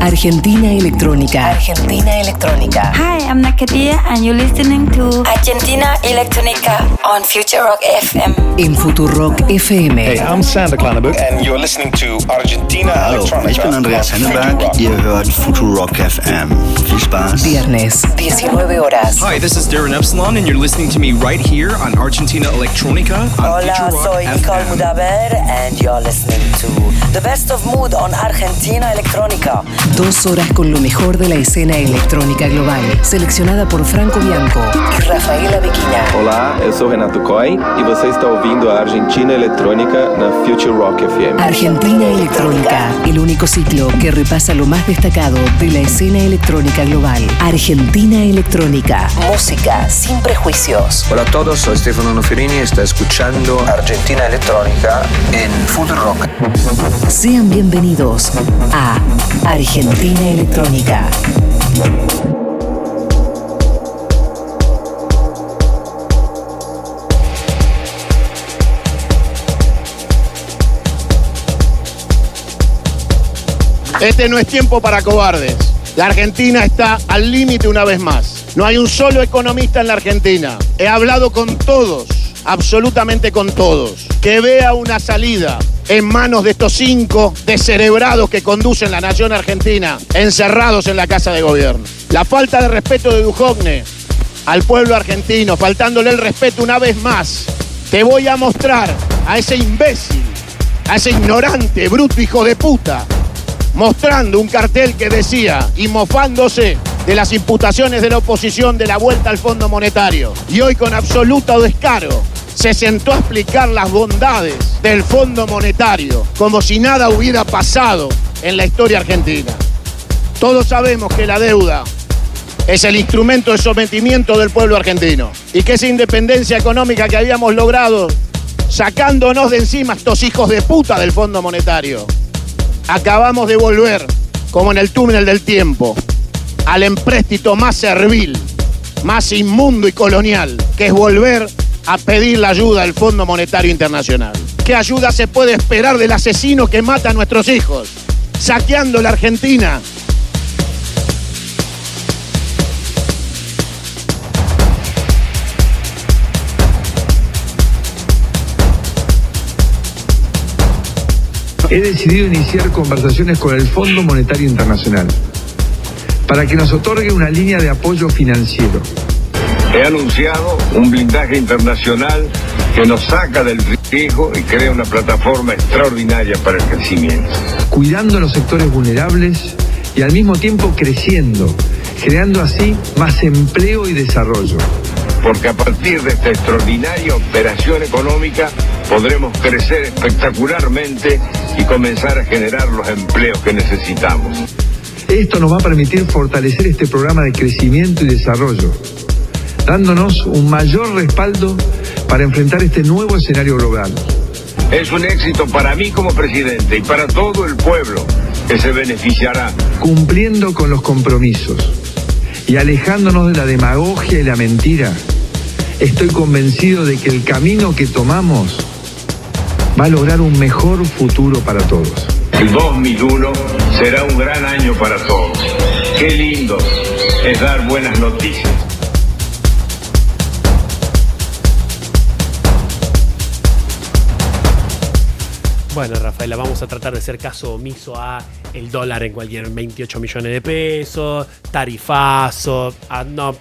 Argentina Electrónica. Argentina Electrónica. Hi, I'm Nakadia and you're listening to Argentina Electronica on Future Rock FM. En Futurock FM. Hey, I'm Sander Klanenburg. And you're listening to Argentina Hallo, Electronica. ich bin Andreas Henneberg. Ihr hört Futurock FM. Viel Spaß. Viernes, 19 horas. Hi, this is Darren Epsilon, and you're listening to me right here on Argentina Electronica on Hola, Future Rock soy Nicole FM. Mudaber and you're listening to The Best of Mood on Argentina Electronica. Dos horas con lo mejor de la escena electrónica global. Seleccionada por Franco Bianco y Rafaela Bequina. Olá, eu sou Renato Coy e você está ouvindo a Argentina Eletrônica na Future Rock FM. Argentina Electrónica, el único ciclo que repasa lo más destacado de la escena electrónica global. Argentina Electrónica, música sin prejuicios. Hola a todos, soy Stefano Noferini y está escuchando Argentina Electrónica en Food Rock. Sean bienvenidos a Argentina Electrónica. Este no es tiempo para cobardes. La Argentina está al límite una vez más. No hay un solo economista en la Argentina. He hablado con todos, absolutamente con todos, que vea una salida en manos de estos cinco descerebrados que conducen la nación argentina, encerrados en la casa de gobierno. La falta de respeto de Dujogne al pueblo argentino, faltándole el respeto una vez más. Te voy a mostrar a ese imbécil, a ese ignorante, bruto hijo de puta, mostrando un cartel que decía y mofándose de las imputaciones de la oposición de la vuelta al Fondo Monetario. Y hoy con absoluto descaro se sentó a explicar las bondades del Fondo Monetario, como si nada hubiera pasado en la historia argentina. Todos sabemos que la deuda es el instrumento de sometimiento del pueblo argentino y que esa independencia económica que habíamos logrado sacándonos de encima estos hijos de puta del Fondo Monetario acabamos de volver, como en el túnel del tiempo, al empréstito más servil, más inmundo y colonial, que es volver a pedir la ayuda del Fondo Monetario Internacional. ¿Qué ayuda se puede esperar del asesino que mata a nuestros hijos, saqueando la Argentina? he decidido iniciar conversaciones con el Fondo Monetario Internacional para que nos otorgue una línea de apoyo financiero. He anunciado un blindaje internacional que nos saca del riesgo y crea una plataforma extraordinaria para el crecimiento. Cuidando a los sectores vulnerables y al mismo tiempo creciendo, creando así más empleo y desarrollo. Porque a partir de esta extraordinaria operación económica podremos crecer espectacularmente y comenzar a generar los empleos que necesitamos. Esto nos va a permitir fortalecer este programa de crecimiento y desarrollo, dándonos un mayor respaldo para enfrentar este nuevo escenario global. Es un éxito para mí como presidente y para todo el pueblo que se beneficiará. Cumpliendo con los compromisos y alejándonos de la demagogia y la mentira, estoy convencido de que el camino que tomamos va a lograr un mejor futuro para todos. El 2001 será un gran año para todos. Qué lindo es dar buenas noticias. Bueno, Rafaela, vamos a tratar de hacer caso omiso a el dólar en cualquier 28 millones de pesos, tarifazo, ah, no.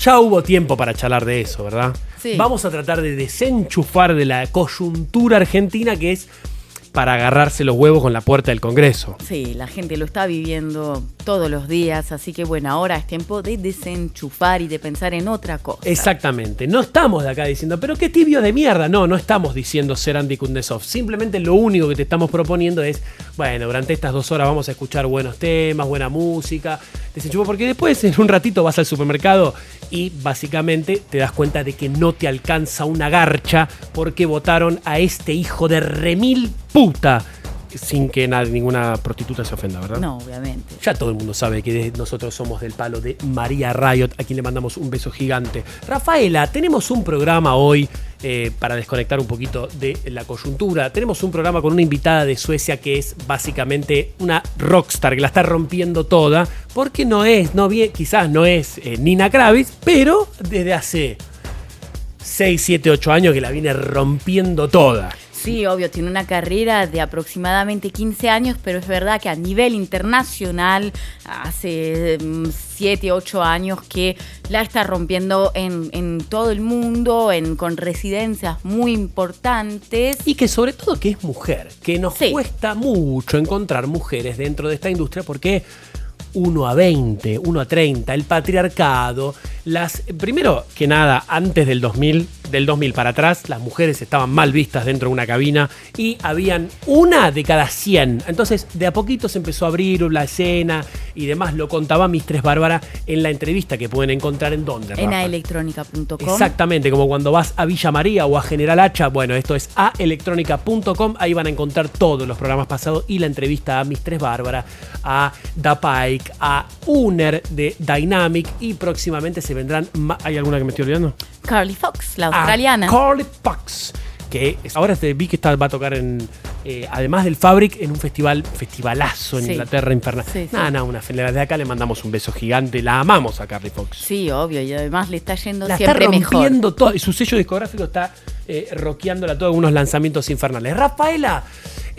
Ya hubo tiempo para charlar de eso, ¿verdad? Sí. Vamos a tratar de desenchufar de la coyuntura argentina que es para agarrarse los huevos con la puerta del Congreso. Sí, la gente lo está viviendo todos los días, así que bueno, ahora es tiempo de desenchufar y de pensar en otra cosa. Exactamente. No estamos de acá diciendo, pero qué tibio de mierda. No, no estamos diciendo ser Andy Kundesov. Simplemente lo único que te estamos proponiendo es, bueno, durante estas dos horas vamos a escuchar buenos temas, buena música. Desenchufa, porque después en un ratito vas al supermercado y básicamente te das cuenta de que no te alcanza una garcha porque votaron a este hijo de remil puta. Sin que nadie, ninguna prostituta se ofenda, ¿verdad? No, obviamente. Ya todo el mundo sabe que nosotros somos del palo de María Riot, a quien le mandamos un beso gigante. Rafaela, tenemos un programa hoy eh, para desconectar un poquito de la coyuntura. Tenemos un programa con una invitada de Suecia que es básicamente una rockstar, que la está rompiendo toda, porque no es, no bien, quizás no es eh, Nina Kravis, pero desde hace 6, 7, 8 años que la viene rompiendo toda. Sí, obvio, tiene una carrera de aproximadamente 15 años, pero es verdad que a nivel internacional, hace 7, 8 años que la está rompiendo en, en todo el mundo, en, con residencias muy importantes. Y que sobre todo que es mujer, que nos cuesta mucho encontrar mujeres dentro de esta industria porque 1 a 20, 1 a 30, el patriarcado, las primero que nada, antes del 2000, del 2000 para atrás, las mujeres estaban mal vistas dentro de una cabina y habían una de cada 100. Entonces, de a poquito se empezó a abrir la escena y demás, lo contaba Mistress Bárbara en la entrevista que pueden encontrar en donde. En aelectronica.com. Exactamente, como cuando vas a Villa María o a General Hacha, bueno, esto es aelectronica.com, ahí van a encontrar todos los programas pasados y la entrevista a Mistress Bárbara, a Da A Uner de Dynamic y próximamente se vendrán. ¿Hay alguna que me estoy olvidando? Carly Fox, la australiana. Carly Fox. Que ahora vi que está, va a tocar en. Eh, además del Fabric, en un festival, festivalazo en Inglaterra, infernal. Sí, Nada, nada, una de acá le mandamos un beso gigante. La amamos a Carly Fox. Sí, obvio, y además le está yendo la siempre está rompiendo mejor. todo. Y su sello discográfico está eh, rockeándola todo unos lanzamientos infernales. Rafaela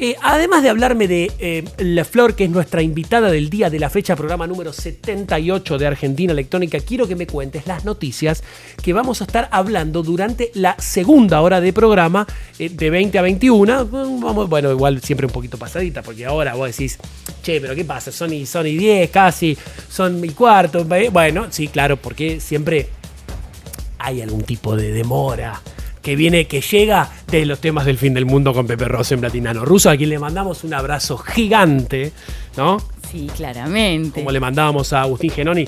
eh, además de hablarme de eh, La Flor, que es nuestra invitada del día de la fecha, programa número 78 de Argentina Electrónica, quiero que me cuentes las noticias que vamos a estar hablando durante la segunda hora de programa, eh, de 20 a 21. Vamos, bueno, igual siempre un poquito pasadita, porque ahora vos decís, che, pero ¿qué pasa? Son y, son y 10 casi, son mi cuarto. Bueno, sí, claro, porque siempre hay algún tipo de demora que viene, que llega de los temas del fin del mundo con Pepe Rosso en Platinano Ruso, a quien le mandamos un abrazo gigante, ¿no? Sí, claramente. Como le mandábamos a Agustín Genoni.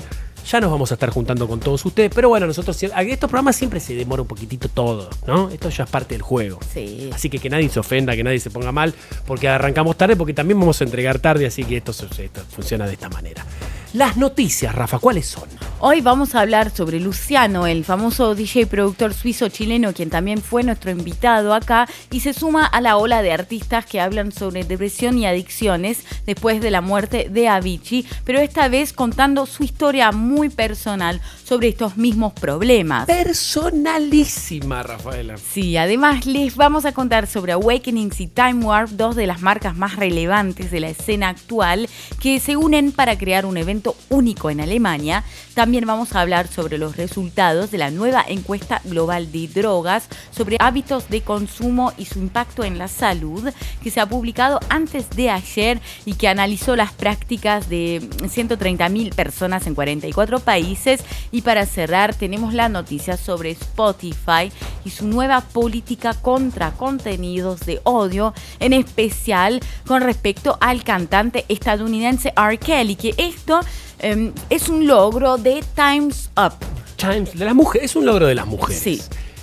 Ya nos vamos a estar juntando con todos ustedes, pero bueno, nosotros estos programas siempre se demora un poquitito todo, ¿no? Esto ya es parte del juego. Sí. Así que que nadie se ofenda, que nadie se ponga mal, porque arrancamos tarde, porque también vamos a entregar tarde, así que esto, esto funciona de esta manera. Las noticias, Rafa, ¿cuáles son? Hoy vamos a hablar sobre Luciano, el famoso DJ productor suizo chileno, quien también fue nuestro invitado acá y se suma a la ola de artistas que hablan sobre depresión y adicciones después de la muerte de Avicii, pero esta vez contando su historia muy personal sobre estos mismos problemas. Personalísima, Rafaela. Sí, además les vamos a contar sobre Awakenings y Time Warp, dos de las marcas más relevantes de la escena actual, que se unen para crear un evento único en Alemania. También vamos a hablar sobre los resultados de la nueva encuesta global de drogas sobre hábitos de consumo y su impacto en la salud, que se ha publicado antes de ayer y que analizó las prácticas de 130.000 personas en 44 países. Y para cerrar, tenemos la noticia sobre Spotify y su nueva política contra contenidos de odio, en especial con respecto al cantante estadounidense R. Kelly, que esto Em, es un logro de Times Up. Times, de las mujeres, es un logro de las mujeres. Sí.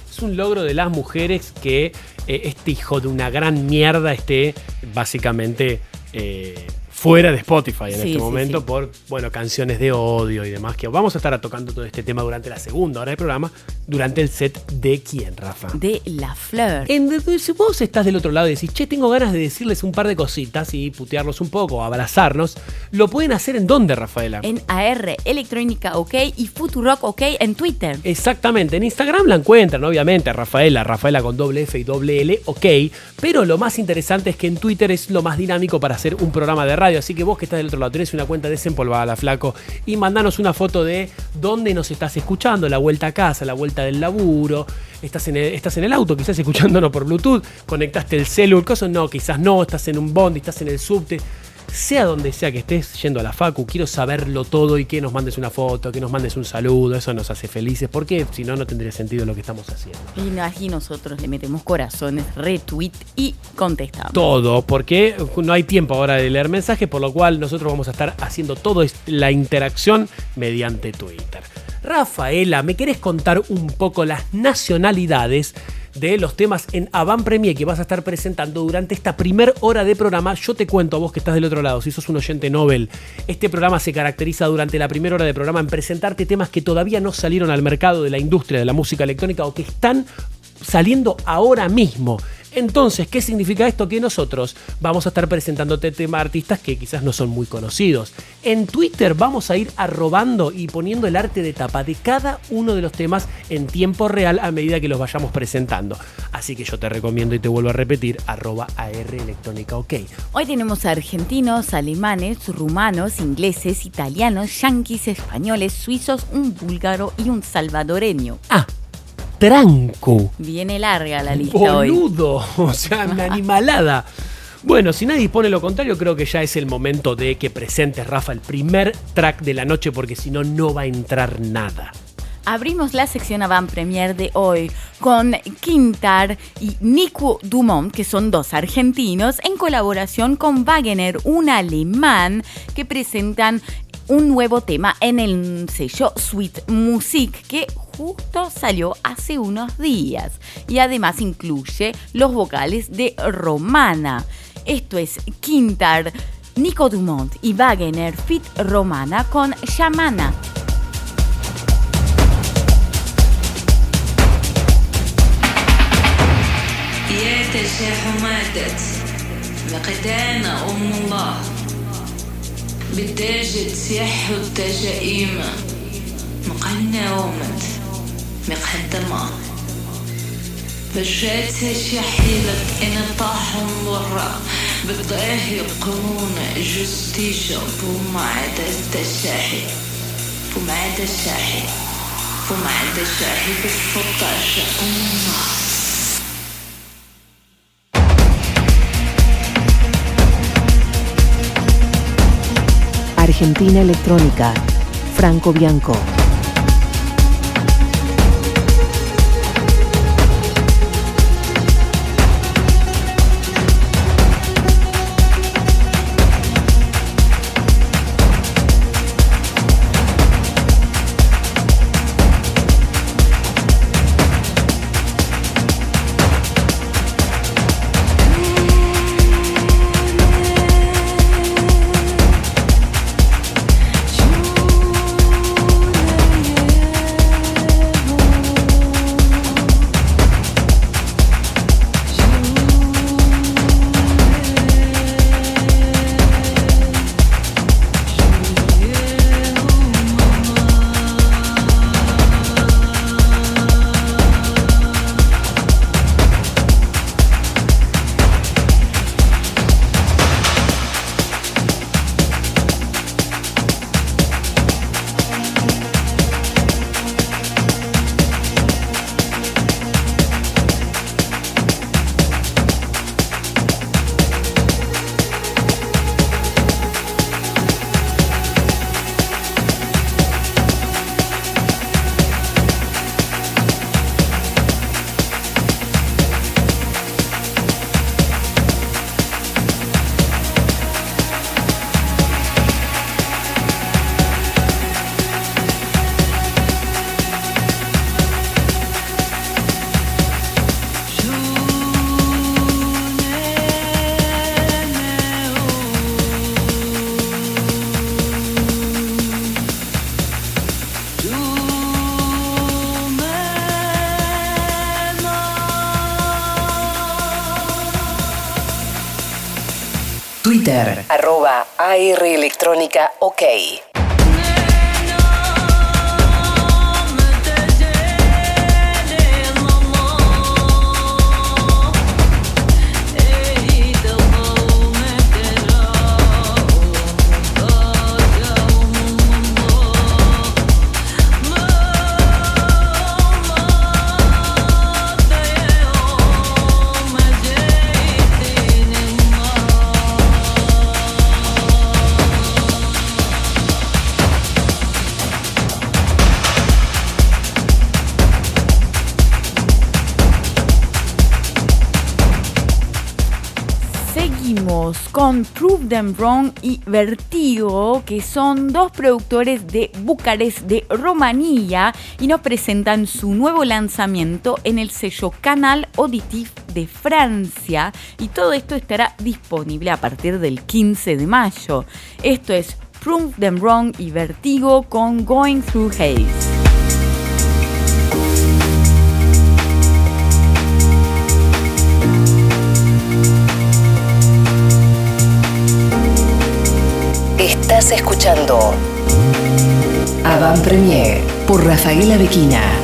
Es un logro de las mujeres que eh, este hijo de una gran mierda esté básicamente eh, fuera de Spotify en este momento por bueno canciones de odio y demás que vamos a estar tocando todo este tema durante la segunda hora del programa durante el set de quién Rafa. De La Fleur en, si vos estás del otro lado y decís che tengo ganas de decirles un par de cositas y putearlos un poco abrazarnos lo pueden hacer en dónde Rafaela en AR Electrónica OK y Futurock OK en Twitter. Exactamente en Instagram la encuentran obviamente Rafaela Rafaela con doble F y doble L OK pero lo más interesante es que en Twitter es lo más dinámico para hacer un programa de radio Así que vos que estás del otro lado, tenés una cuenta desempolvada, flaco, y mandanos una foto de dónde nos estás escuchando, la vuelta a casa, la vuelta del laburo, estás en el, estás en el auto, quizás escuchándonos por Bluetooth, conectaste el celular, cosas no, quizás no, estás en un bondi, estás en el subte sea donde sea que estés yendo a la Facu, quiero saberlo todo y que nos mandes una foto, que nos mandes un saludo, eso nos hace felices, porque si no, no tendría sentido lo que estamos haciendo. Y aquí nosotros le metemos corazones, retweet y contestamos. Todo, porque no hay tiempo ahora de leer mensajes, por lo cual nosotros vamos a estar haciendo toda la interacción mediante Twitter. Rafaela, ¿me querés contar un poco las nacionalidades? De los temas en Avant Premier que vas a estar presentando durante esta primer hora de programa. Yo te cuento a vos que estás del otro lado, si sos un oyente Nobel, este programa se caracteriza durante la primera hora de programa en presentarte temas que todavía no salieron al mercado de la industria de la música electrónica o que están saliendo ahora mismo. Entonces, ¿qué significa esto? Que nosotros vamos a estar presentándote temas artistas que quizás no son muy conocidos. En Twitter vamos a ir arrobando y poniendo el arte de tapa de cada uno de los temas en tiempo real a medida que los vayamos presentando. Así que yo te recomiendo y te vuelvo a repetir, arroba AR Electrónica OK. Hoy tenemos argentinos, alemanes, rumanos, ingleses, italianos, yanquis, españoles, suizos, un búlgaro y un salvadoreño. Ah, tranco. Viene larga la lista hoy. Boludo, o sea, una animalada. Bueno, si nadie dispone lo contrario, creo que ya es el momento de que presentes, Rafa, el primer track de la noche, porque si no, no va a entrar nada. Abrimos la sección Avant Premier de hoy con Quintar y Nico Dumont, que son dos argentinos, en colaboración con Wagener, un alemán, que presentan un nuevo tema en el sello Sweet Music que justo salió hace unos días y además incluye los vocales de Romana. Esto es Quintar, Nico Dumont y Wagener Fit Romana con Shamana. يا تشاحماتت مقدانا أم الله بالتاج تسيح التجائم مقنا ومت مقدمة بجيتش يا حيلك إن طاحن برا بضيه يقومون جستي شعبو معدا التشاحي ومعدا الشاحي. ومعدا الشاحي بالفطة شعومة Argentina Electrónica, Franco Bianco. Arroba AR Electrónica OK. Prove Them Wrong y Vertigo, que son dos productores de Bucarest de Rumanía y nos presentan su nuevo lanzamiento en el sello Canal Auditif de Francia y todo esto estará disponible a partir del 15 de mayo. Esto es Prove Them Wrong y Vertigo con Going Through Haze. Escuchando Avant Premier por Rafaela Bequina.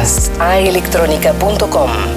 Podcast aelectronica.com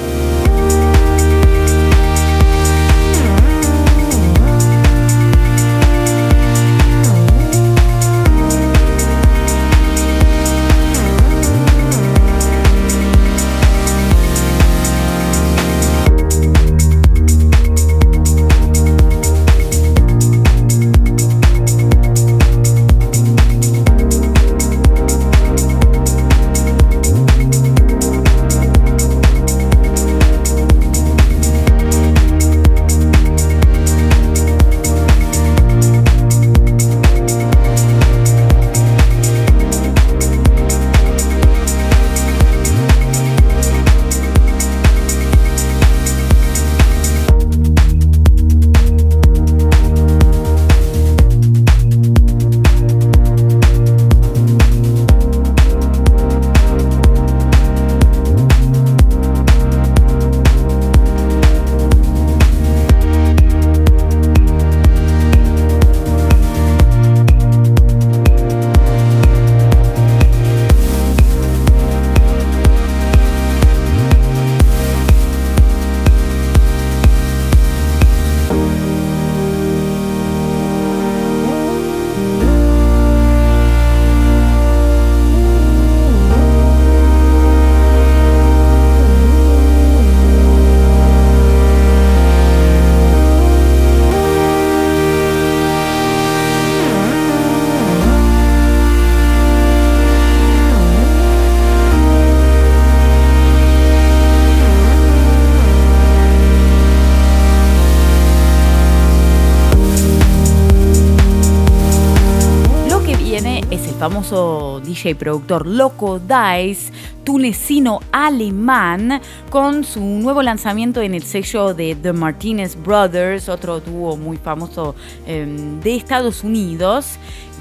DJ productor Loco Dice, tunecino alemán, con su nuevo lanzamiento en el sello de The Martinez Brothers, otro dúo muy famoso eh, de Estados Unidos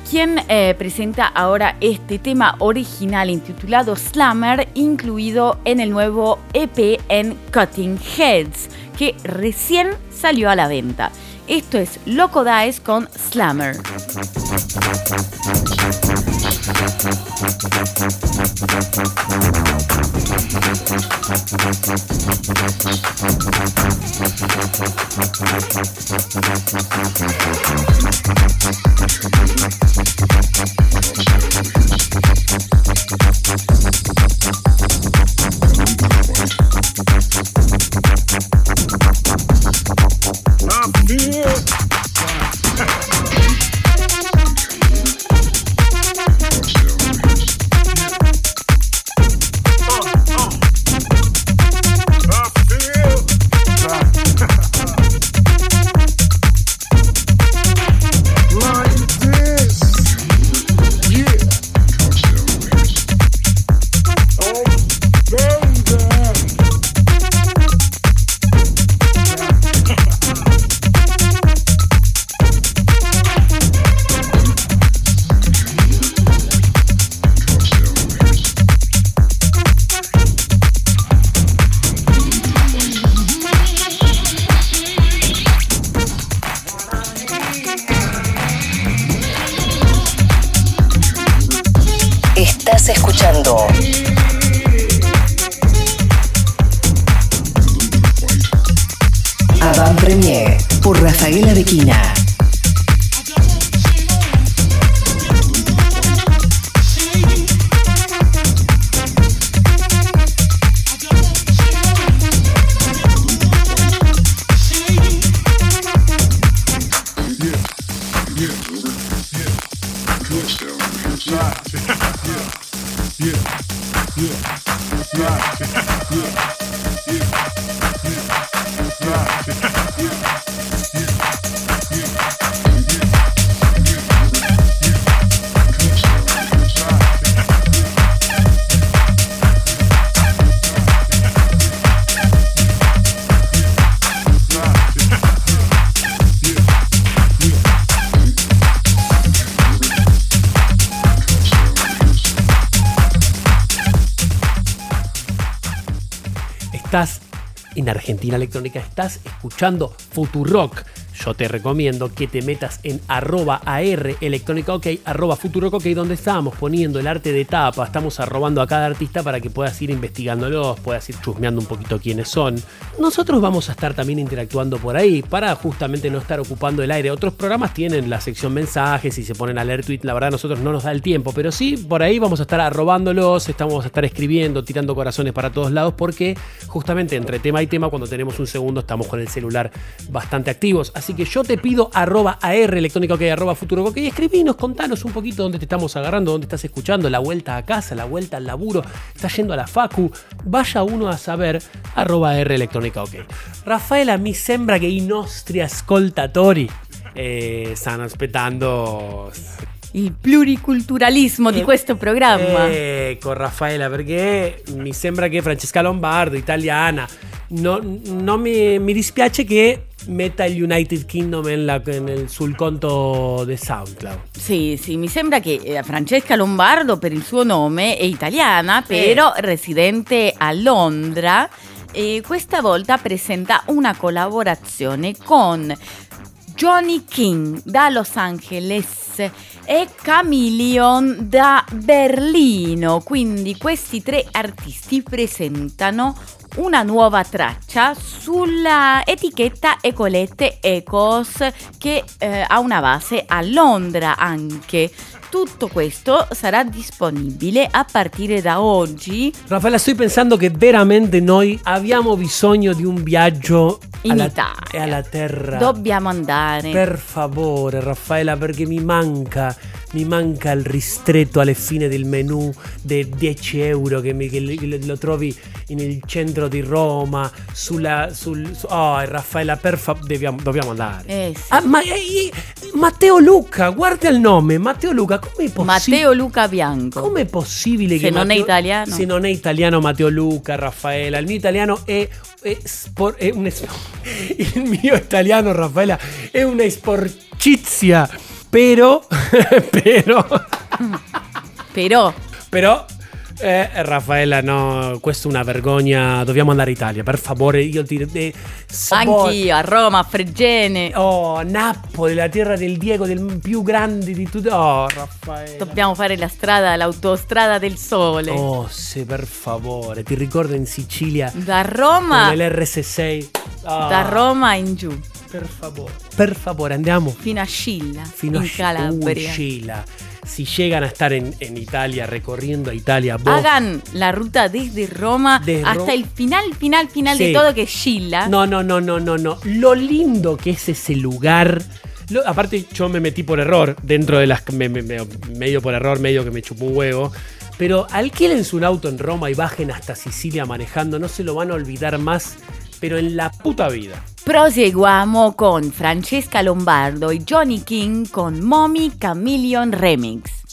quien eh, presenta ahora este tema original intitulado Slammer, incluido en el nuevo EP en Cutting Heads, que recién salió a la venta. Esto es Loco Dice con Slammer. Estás Electrónica, estás escuchando Futurock. Yo te recomiendo que te metas en arroba AR Electrónica OK, arroba Futurock OK, donde estábamos poniendo el arte de tapa. Estamos arrobando a cada artista para que puedas ir investigándolos, puedas ir chusmeando un poquito quiénes son. Nosotros vamos a estar también interactuando por ahí para justamente no estar ocupando el aire. Otros programas tienen la sección mensajes y se ponen a leer tweet. La verdad, nosotros no nos da el tiempo, pero sí, por ahí vamos a estar arrobándolos, estamos a estar escribiendo, tirando corazones para todos lados, porque justamente entre tema y tema, cuando tenemos un segundo, estamos con el celular bastante activos. Así que yo te pido arroba AR electrónica arroba futuro OK, escribinos, contanos un poquito dónde te estamos agarrando, dónde estás escuchando, la vuelta a casa, la vuelta al laburo, estás yendo a la facu, vaya uno a saber, arroba AR OK. Rafaela, mi sembra che i nostri ascoltatori eh, stanno aspettando Il pluriculturalismo di questo programma. Ecco Raffaella, perché mi sembra che Francesca Lombardo, italiana, no- non mi, mi dispiace che metta il United Kingdom nella- nel- sul conto di SoundCloud. Sì, sì, mi sembra che eh, Francesca Lombardo per il suo nome è italiana, però residente a Londra e questa volta presenta una collaborazione con Johnny King da Los Angeles e Chameleon da Berlino. Quindi questi tre artisti presentano una nuova traccia sulla etichetta Ecolette Ecos che eh, ha una base a Londra anche. Tutto questo sarà disponibile a partire da oggi Raffaella, sto pensando che veramente noi abbiamo bisogno di un viaggio in alla, Italia. alla terra. Dobbiamo andare. Per favore, Raffaella, perché mi manca, mi manca il ristretto alle fine del menù dei 10 euro che, mi- che lo- lo trovi nel centro di Roma. Sulla. Sul, su- oh, Raffaella, per favore, dobbiamo, dobbiamo andare. Eh sì. Ah, ma eh, Matteo Luca, guarda il nome, Matteo Luca, è possibile? Matteo Luca Bianco. Com'è possibile Se che non è Matteo- italiano. Se non è italiano Matteo Luca, Raffaella, il mio italiano è, è spor- è un es- il mio italiano Raffaella è una sporcizia. Pero, pero, Però però, eh, Raffaella, no, questa è una vergogna. Dobbiamo andare in Italia, per favore. Io ti. Eh, anch'io a Roma, a Fregene. Oh, Napoli, la terra del Diego, del più grande di tutti. Oh, Raffaella. Dobbiamo fare la strada, l'autostrada del sole. Oh, sì, per favore. Ti ricordo in Sicilia Da Roma, con l'RS6? Ah, da Roma in giù, Per favore. Per favore, andiamo fino a Scilla, fino in a Calabria. Si llegan a estar en, en Italia, recorriendo Italia, vos. Hagan la ruta desde Roma hasta Ro- el final, final, final Sí. de todo, que es Scilla. No, no, no, no, no, no. Lo lindo que es ese lugar. Lo- aparte, yo me metí por error dentro de las. me- me- me- medio por error, medio que me chupó un huevo. Pero alquílense un auto en Roma y bajen hasta Sicilia manejando. No se lo van a olvidar más, pero en la puta vida. Proseguamos con Francesca Lombardo y Johnny King con Mommy Chameleon Remix.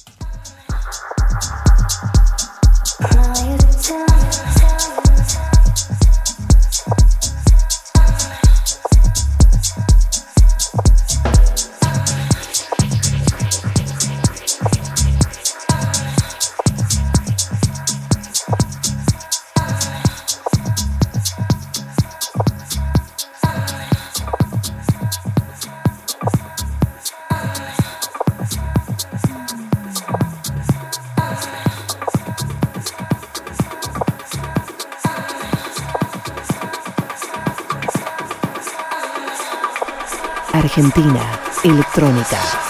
Argentina Electrónica.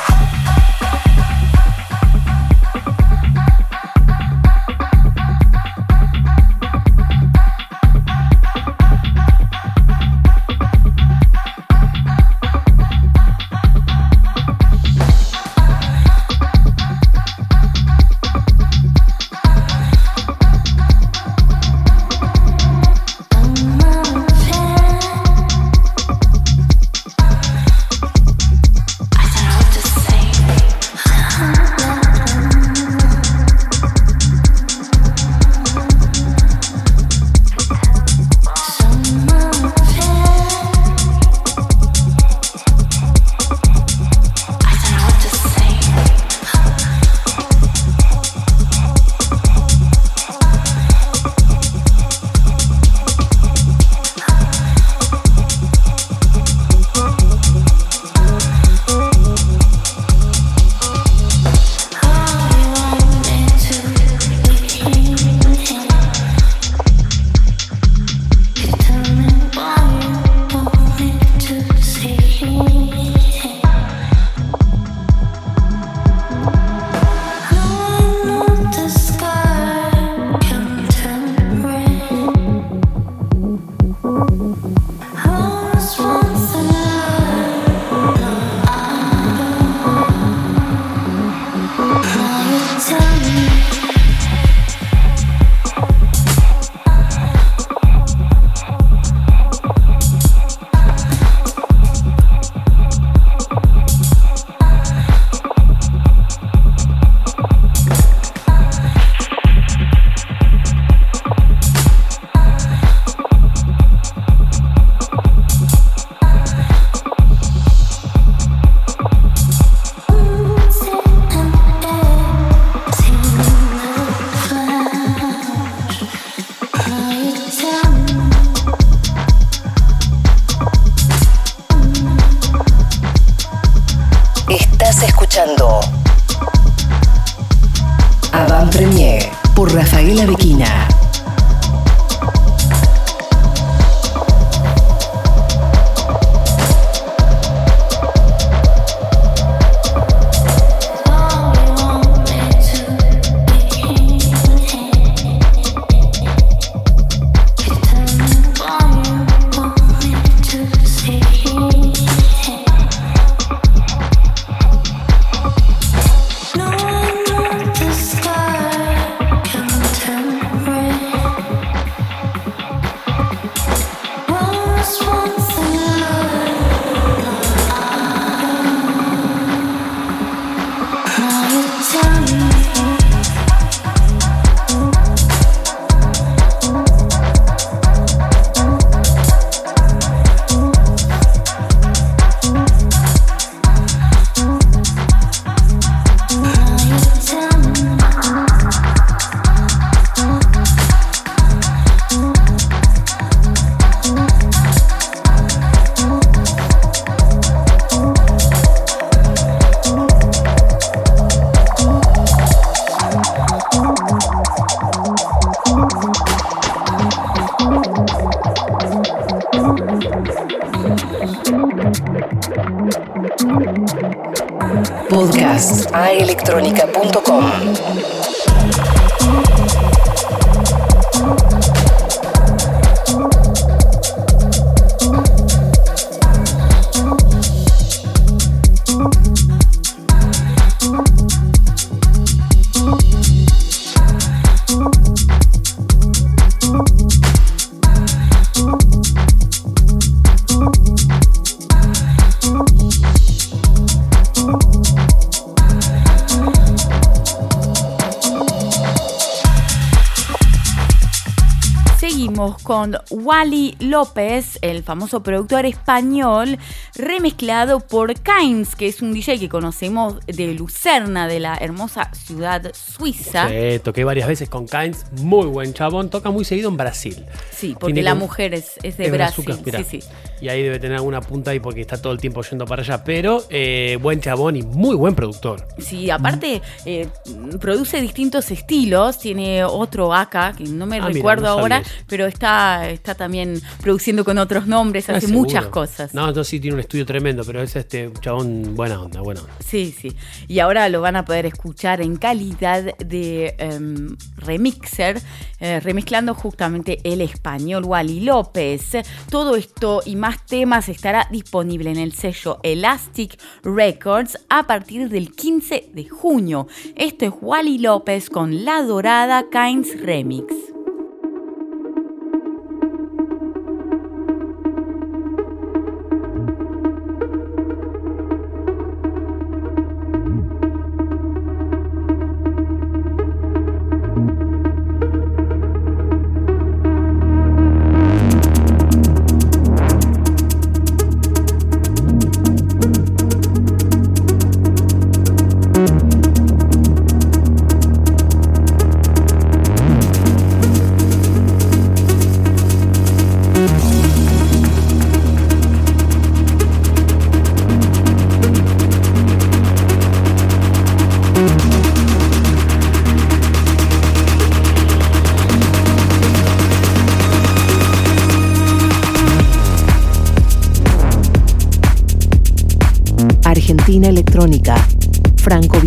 López, el famoso productor español, remezclado por Kynes, que es un DJ que conocemos de Lucerna, de la hermosa ciudad suiza. Sí, toqué varias veces con Kynes, muy buen chabón, toca muy seguido en Brasil. Sí, porque Tiene la como- mujer es, es de Es Brasil. sí. Y ahí debe tener alguna punta ahí porque está todo el tiempo yendo para allá. Pero eh, buen chabón y muy buen productor. Sí, aparte eh, produce distintos estilos. Tiene otro acá, que no me Ah, mira, recuerdo no ahora, pero está, está también produciendo con otros nombres, Ah, hace seguro. muchas cosas. No, entonces sí tiene un estudio tremendo, pero es este chabón buena onda, buena onda. Sí, sí. Y ahora lo van a poder escuchar en calidad de em, remixer, eh, remezclando justamente el español Wally López. Todo esto y más temas estará disponible en el sello Elastic Records a partir del 15 de junio. Esto es Wally López con La Dorada Kynes Remix.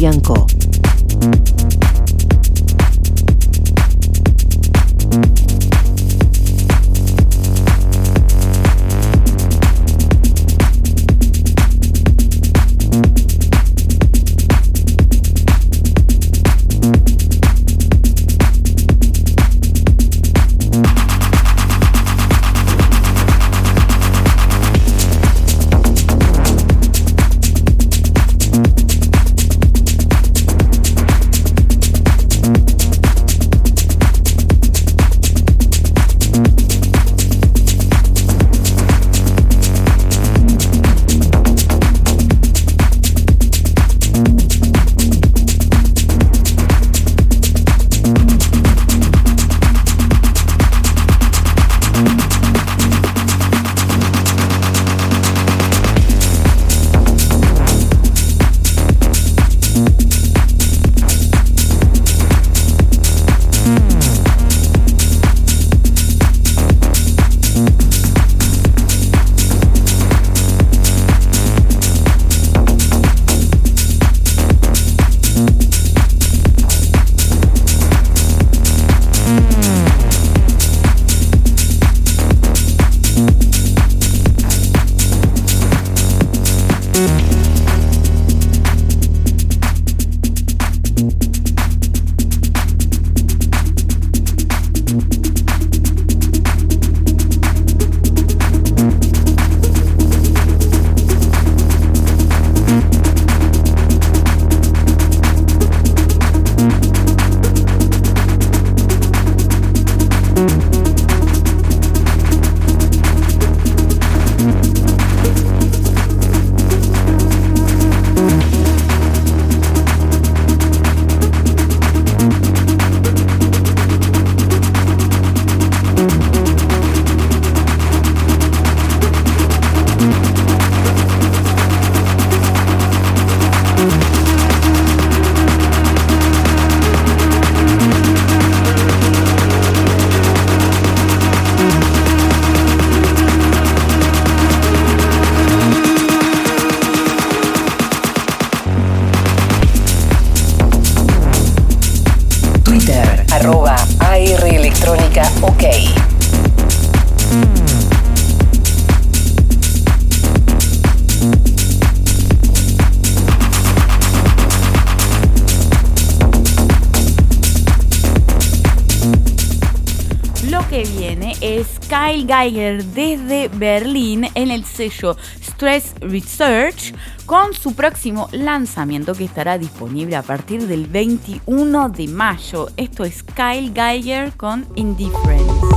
Bianco. Franco Bianco. Kyle Geiger desde Berlín en el sello Stress Research con su próximo lanzamiento que estará disponible a partir del 21 de mayo. Esto es Kyle Geiger con Indifference.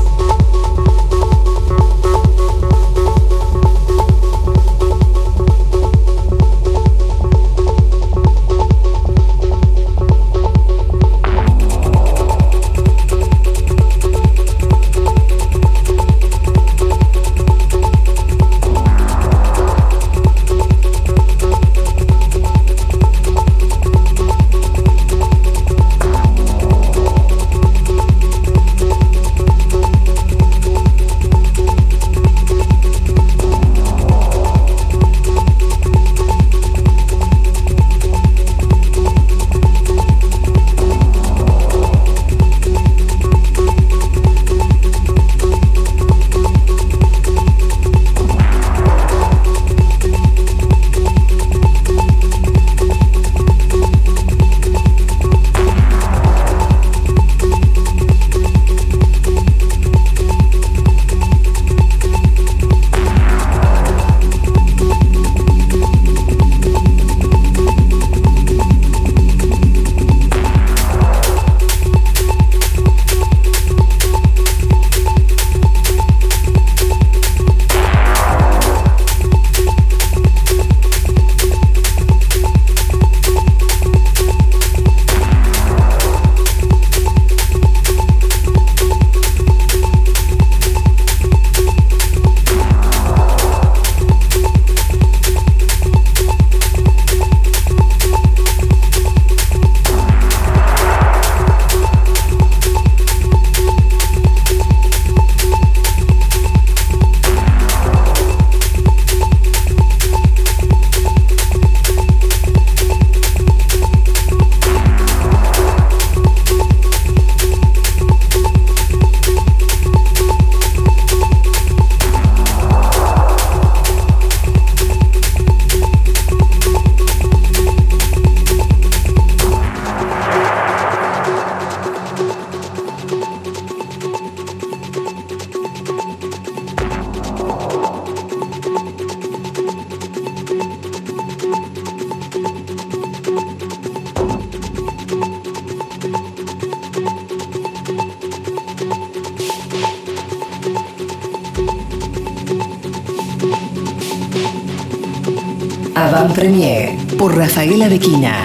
Rafaela Bequina.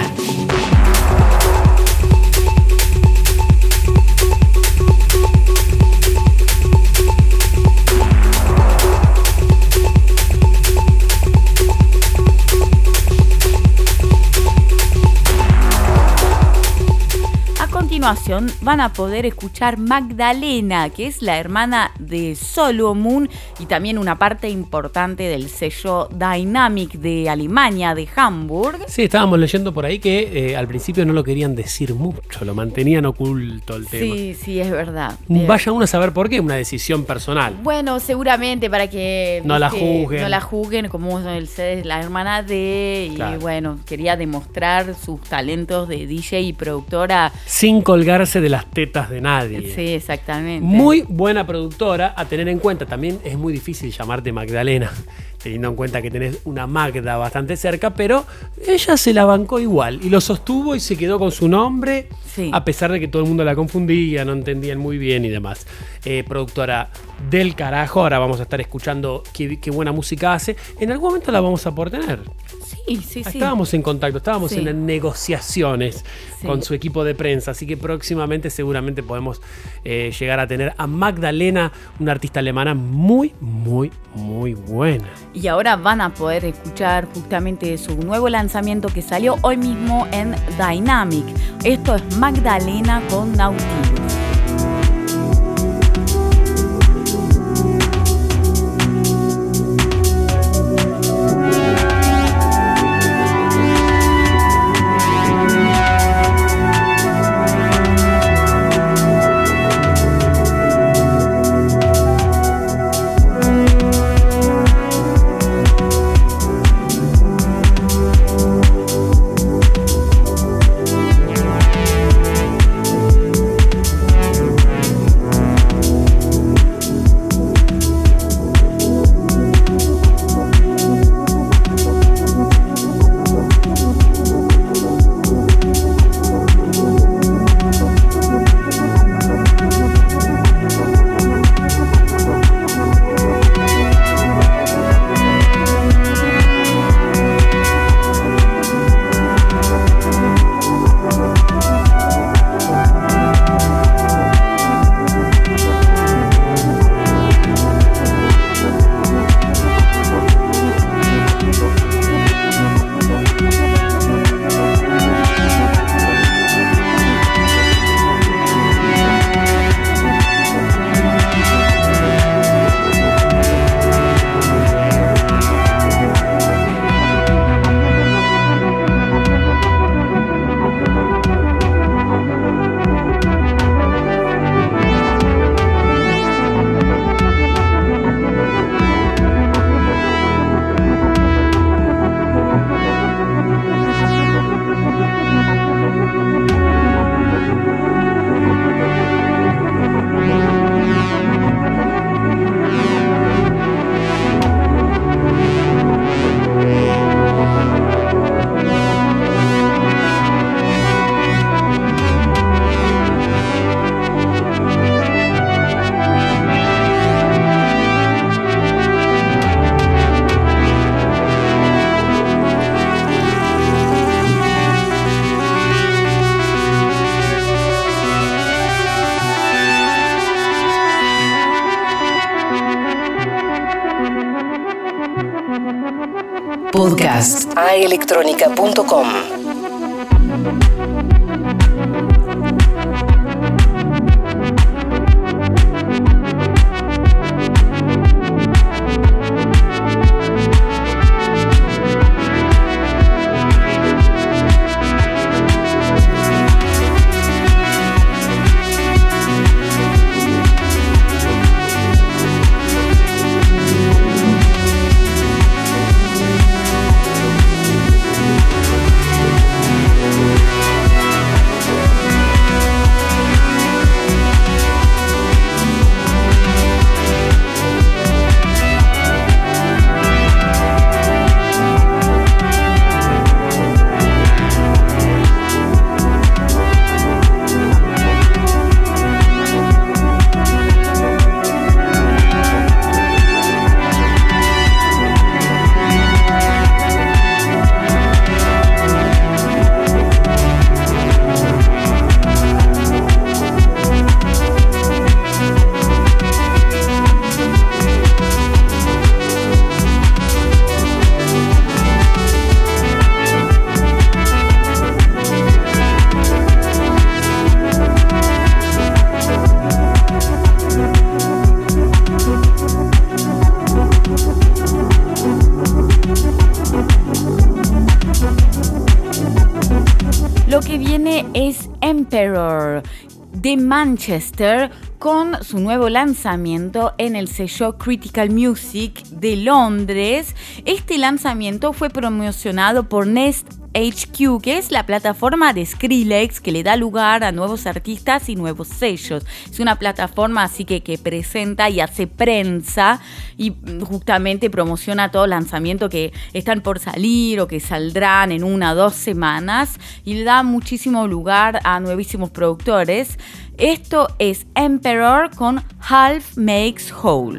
A continuación van a poder escuchar Magdalena, que es la hermana de Solomon y también una parte importante del sello Dynamic de Alemania, de Hamburg. Sí, estábamos leyendo por ahí que eh, al principio no lo querían decir mucho, lo mantenían oculto el tema. Sí, sí, es verdad. Vaya uno a saber por qué, una decisión personal. Bueno, seguramente para que No la juzguen. no la juzguen como el la hermana de y Claro. bueno, quería demostrar sus talentos de DJ y productora. Sin colgarse de las tetas de nadie. Sí, exactamente. Muy buena productora a tener en cuenta. También es muy difícil llamarte Magdalena, teniendo en cuenta que tenés una Magda bastante cerca, pero ella se la bancó igual y lo sostuvo y se quedó con su nombre, a pesar de que todo el mundo la confundía, no entendían muy bien y demás. Eh, productora del carajo, ahora vamos a estar escuchando qué, qué buena música hace. En algún momento la vamos a por tener. Sí, sí, sí. Estábamos en contacto, estábamos Sí. en negociaciones Sí. con su equipo de prensa, así que próximamente seguramente podemos eh, llegar a tener a Magdalena, una artista alemana muy, muy, muy buena. Y ahora van a poder escuchar justamente su nuevo lanzamiento que salió hoy mismo en Dynamic. Esto es Magdalena con Nautilus. Podcast Manchester con su nuevo lanzamiento en el sello Critical Music de Londres. Este lanzamiento fue promocionado por Nest HQ, que es la plataforma de Skrillex que le da lugar a nuevos artistas y nuevos sellos. Es una plataforma así que, que presenta y hace prensa y justamente promociona todo lanzamiento que están por salir o que saldrán en una o dos semanas y le da muchísimo lugar a nuevísimos productores. Esto es Emperor con Half Makes Whole.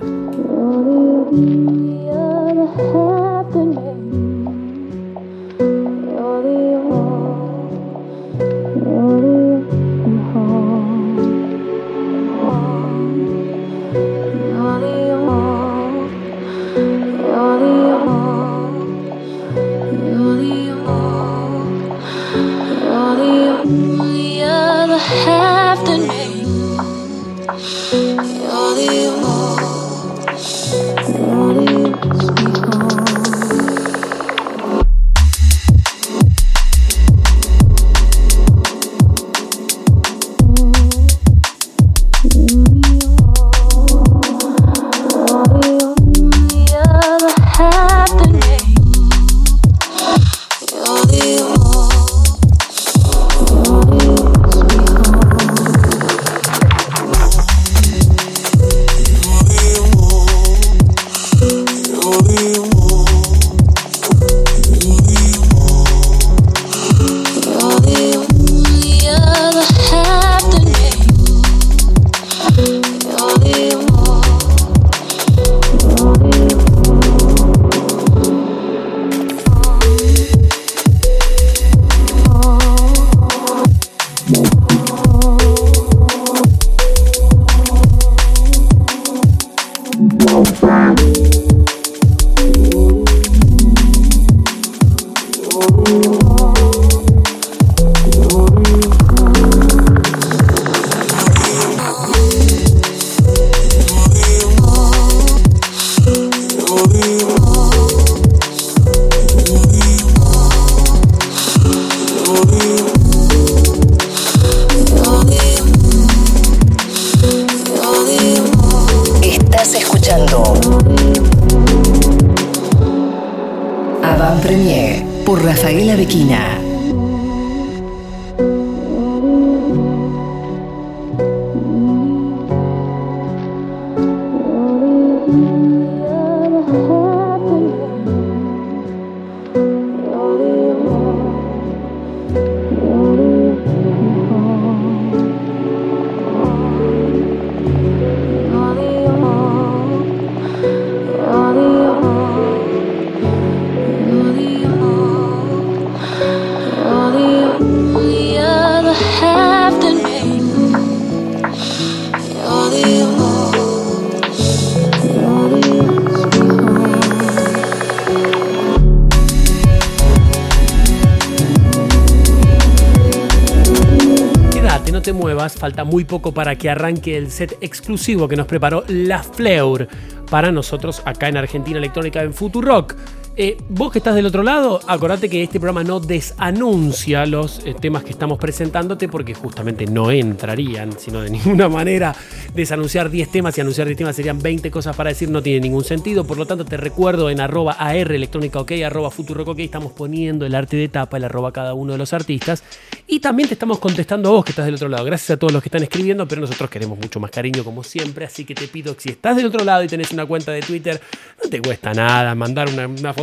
Te muevas, falta muy poco para que arranque el set exclusivo que nos preparó La Fleur para nosotros acá en Argentina Electrónica en Futurock. Eh, vos que estás del otro lado, acordate que este programa no desanuncia los eh, temas que estamos presentándote porque justamente no entrarían, sino de ninguna manera desanunciar 10 temas y anunciar 10 temas serían 20 cosas para decir, no tiene ningún sentido. Por lo tanto, te recuerdo en arroba AR electrónica ok, arroba futurock ok, estamos poniendo el arte de tapa, el arroba cada uno de los artistas. Y también te estamos contestando a vos que estás del otro lado. Gracias a todos los que están escribiendo, pero nosotros queremos mucho más cariño como siempre. Así que te pido si estás del otro lado y tenés una cuenta de Twitter, no te cuesta nada mandar una, una foto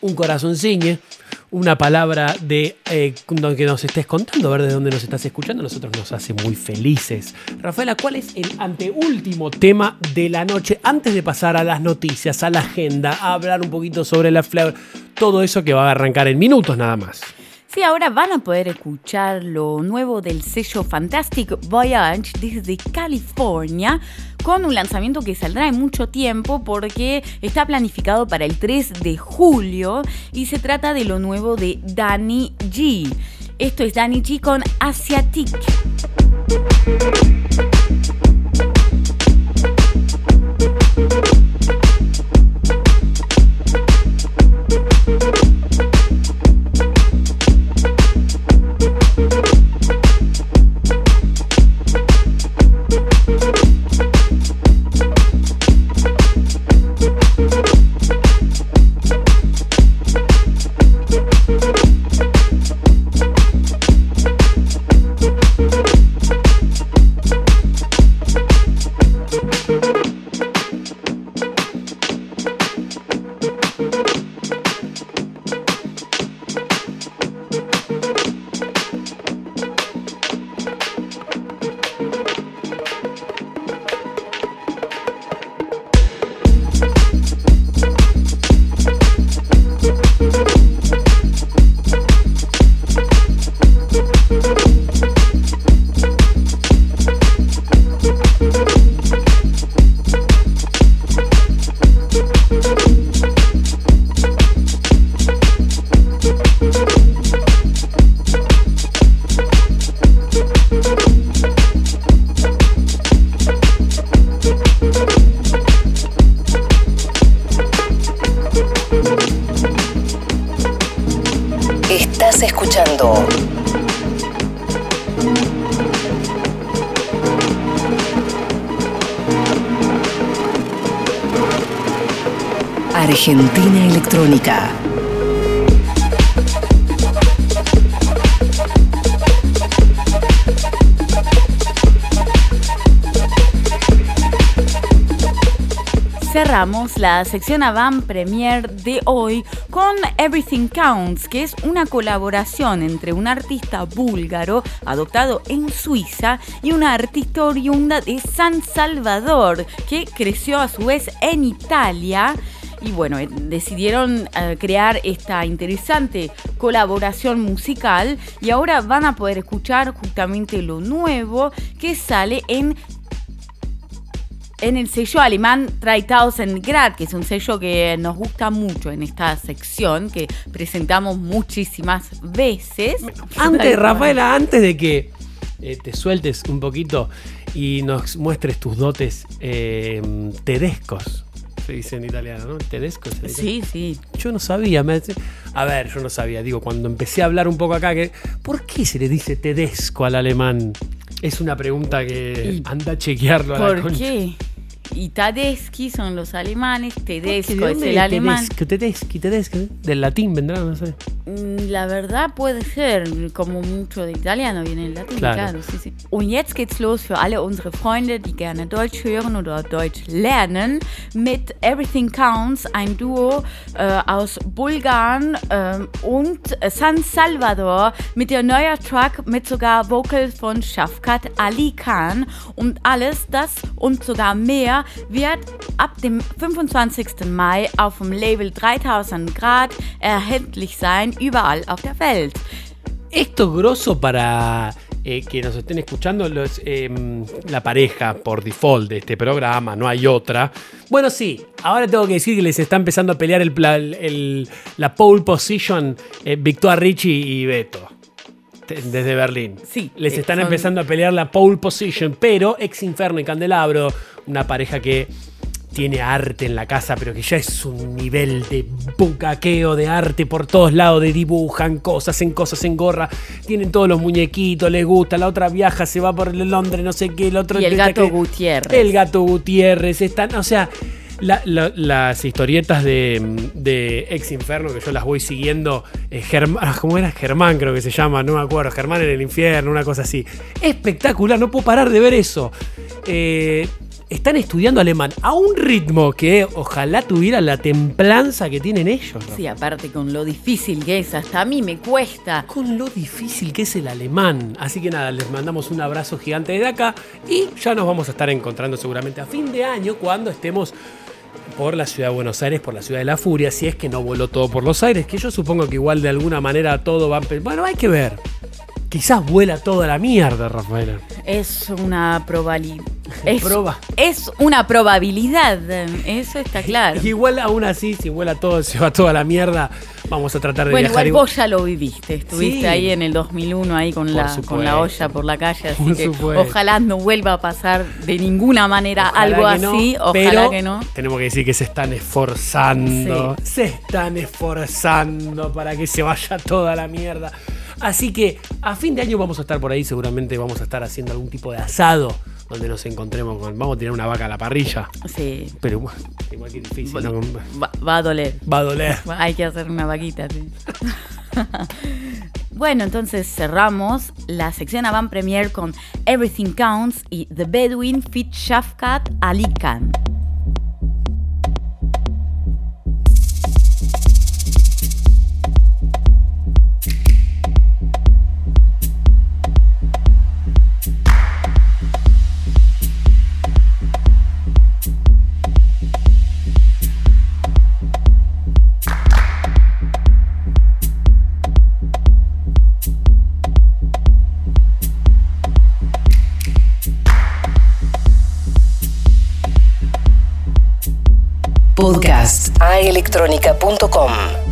un corazoncine, una palabra de eh, que nos estés contando, a ver de dónde nos estás escuchando, nosotros nos hace muy felices. Rafaela, ¿cuál es el anteúltimo tema de la noche antes de pasar a las noticias, a la agenda, a hablar un poquito sobre la flor, todo eso que va a arrancar en minutos nada más? Sí, ahora van a poder escuchar lo nuevo del sello Fantastic Voyage desde California con un lanzamiento que saldrá en mucho tiempo porque está planificado para el 3 de julio y se trata de lo nuevo de Danny G. Esto es Danny G con Asiatic. La sección Avant Premier de hoy con Everything Counts, que es una colaboración entre un artista búlgaro adoptado en Suiza y una artista oriunda de San Salvador, que creció a su vez en Italia. Y bueno, eh, decidieron eh, crear esta interesante colaboración musical y ahora van a poder escuchar justamente lo nuevo que sale en en el sello alemán 3000 Grad, que es un sello que nos gusta mucho en esta sección, que presentamos muchísimas veces. Antes, Rafaela, antes de que eh, te sueltes un poquito y nos muestres tus dotes tedescos se dice en italiano, ¿no? Tedesco se dice. Sí, sí. Yo no sabía. Me... A ver, yo no sabía. Digo, cuando empecé a hablar un poco acá, que ¿por qué se le dice tedesco al alemán? Es una pregunta que anda a chequearlo a la ¿Por qué? Y Tedeschi son los alemanes, Tedesco es el alemán. Tedeschi, Tedeschi, del latín vendrá, no sé. Mm, la verdad puede ser, como mucho de italiano viene el latín, claro. claro sí, sí. Und jetzt geht's los für alle unsere Freunde, die gerne Deutsch hören oder Deutsch lernen, mit Everything Counts, ein Duo äh, aus Bulgarien äh, und San Salvador mit der neuen Track mit sogar Vocals von Shafkat Ali Khan und alles das und sogar mehr wird ab dem 25. Mai auf dem Label 3000 Grad erhältlich sein, überall auf der Welt. Esto grosso para eh, que nos estén escuchando los, eh, la pareja por default de este programa, no hay otra. Bueno, sí, ahora tengo que decir que les está empezando a pelear el, el, la pole position eh, Victoria Ricci y Beto desde Berlín. Sí. Les eh, están son- empezando a pelear la pole position, pero Ex Inferno y Candelabro, una pareja que tiene arte en la casa, pero que ya es un nivel de bucaqueo de arte por todos lados, de dibujan cosas, en cosas, en gorra, tienen todos los muñequitos, les gusta, la otra viaja, se va por Londres, no sé qué, el otro... Y el gato que- Gutiérrez. El gato Gutiérrez, están, o sea... la- la- las historietas de, de Ex Inferno que yo las voy siguiendo, eh, Germán, ¿cómo era? Germán creo que se llama, no me acuerdo, Germán en el infierno, una cosa así. Espectacular, no puedo parar de ver eso. Eh, están estudiando alemán a un ritmo que ojalá tuviera la templanza que tienen ellos. ¿no? Sí, aparte con lo difícil que es, hasta a mí me cuesta. Con lo difícil que es el alemán. Así que nada, les mandamos un abrazo gigante desde acá y ya nos vamos a estar encontrando seguramente a fin de año cuando estemos por la ciudad de Buenos Aires, por la ciudad de la furia, si es que no voló todo por los aires, que yo supongo que igual de alguna manera todo va a... Bueno, hay que ver. Quizás vuela toda la mierda, Rafael. Es una probabilidad. Es, Proba. es una probabilidad, eso está claro. Igual aún así, si vuela todo, se va toda la mierda, vamos a tratar de Bueno, viajar. igual vos ya lo viviste, estuviste Sí. ahí en el 2001 ahí con Por la, supuesto. con la olla por la calle, así Por que supuesto. ojalá no vuelva a pasar de ninguna manera Ojalá algo no, así, ojalá pero que no. Tenemos que decir que se están esforzando. Se están esforzando para que se vaya toda la mierda. Así que a fin de año vamos a estar por ahí, seguramente vamos a estar haciendo algún tipo de asado donde nos encontremos con. Vamos a tirar una vaca a la parrilla. Sí, Pero bueno, igual que difícil, ¿no? va, va a doler. Va a doler. Hay que hacer una vaquita, sí. bueno, entonces cerramos la sección Avant Premier con Everything Counts y The Bedouin Fit Shafkat Ali Khan. Podcast aelectronica.com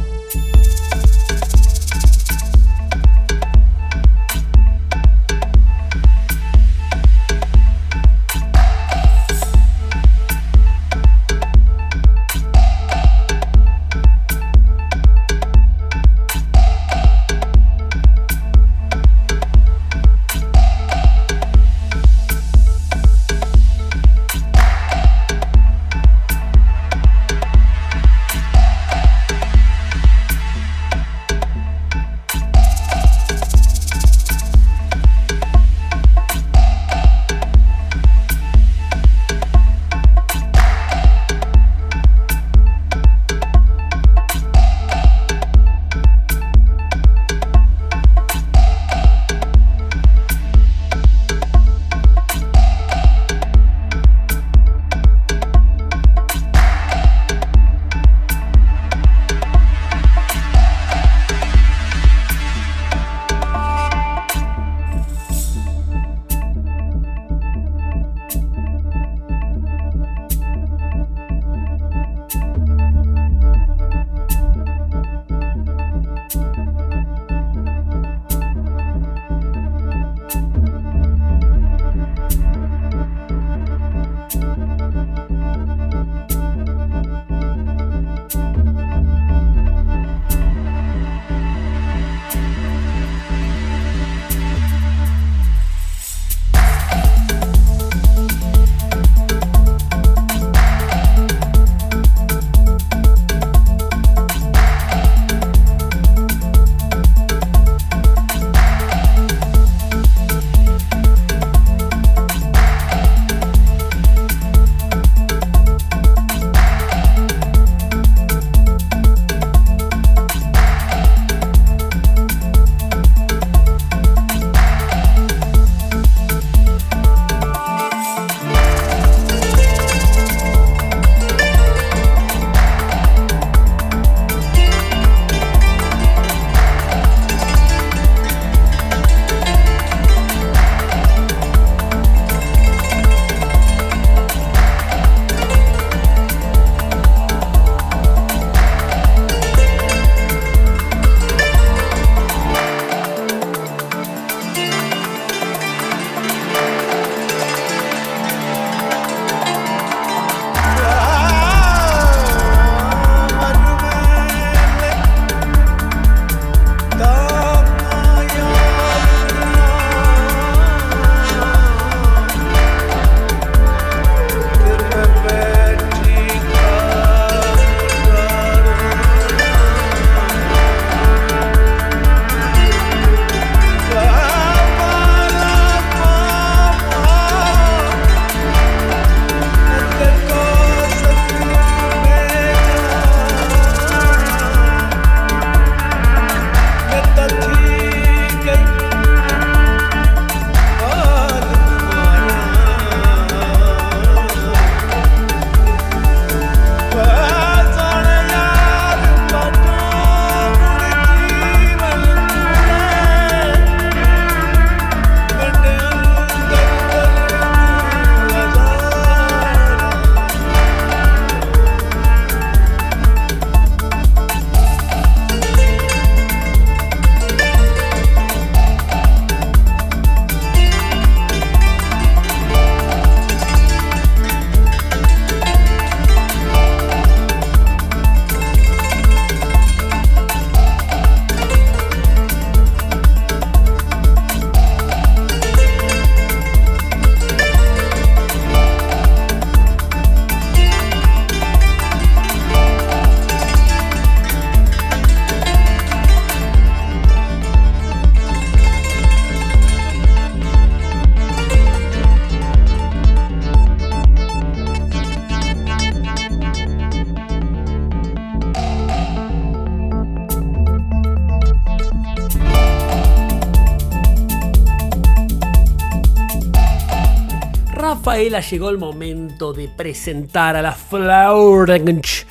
Rafaela llegó el momento de presentar a la Flaurange,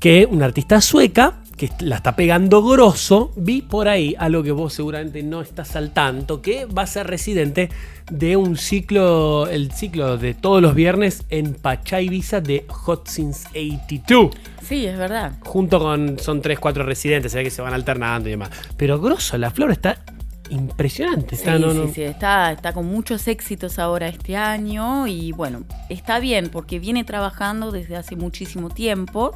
que una artista sueca que la está pegando grosso. Vi por ahí algo que vos seguramente no estás al tanto, que va a ser residente de un ciclo, el ciclo de todos los viernes en Pachá Ibiza de Hot Since 82. Sí, es verdad. Junto con, son 3, 4 residentes, se ve que se van alternando y demás. Pero grosso, la flor está impresionante. Está, sí, no, sí, no- sí, está, está con muchos éxitos ahora este año y bueno, está bien porque viene trabajando desde hace muchísimo tiempo.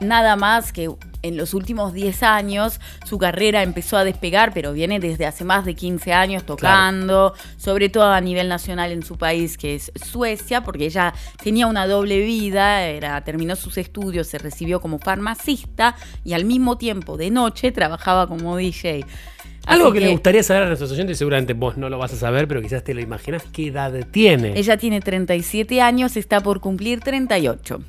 Nada más que en los últimos 10 años su carrera empezó a despegar, pero viene desde hace más de 15 años tocando, sobre todo a nivel nacional en su país, que es Suecia, porque ella tenía una doble vida, era, terminó sus estudios, se recibió como farmacista y al mismo tiempo de noche trabajaba como DJ. Algo Así que, le gustaría saber a nuestros oyentes, seguramente vos no lo vas a saber, pero quizás te lo imaginas, ¿qué edad tiene? Ella tiene 37 años, está por cumplir 38.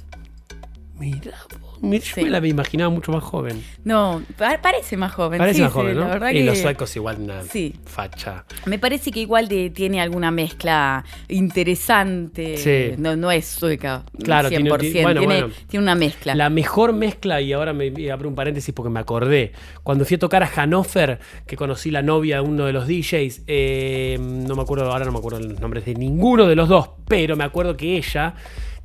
Mira, Mira, yo me la imaginaba mucho más joven. No, pa- parece más joven. Parece sí, más sí, joven, ¿no? La verdad y que los suecos igual una Sí. facha. Me parece que igual de- tiene alguna mezcla interesante. Sí. No, no es sueca. Claro, 100%. tiene- Tiene, bueno, bueno. tiene una mezcla. La mejor mezcla, y ahora me abro un paréntesis porque me acordé, cuando fui a tocar a Hannover, que conocí la novia de uno de los DJs, eh, no me acuerdo, ahora no me acuerdo los nombres de ninguno de los dos, pero me acuerdo que ella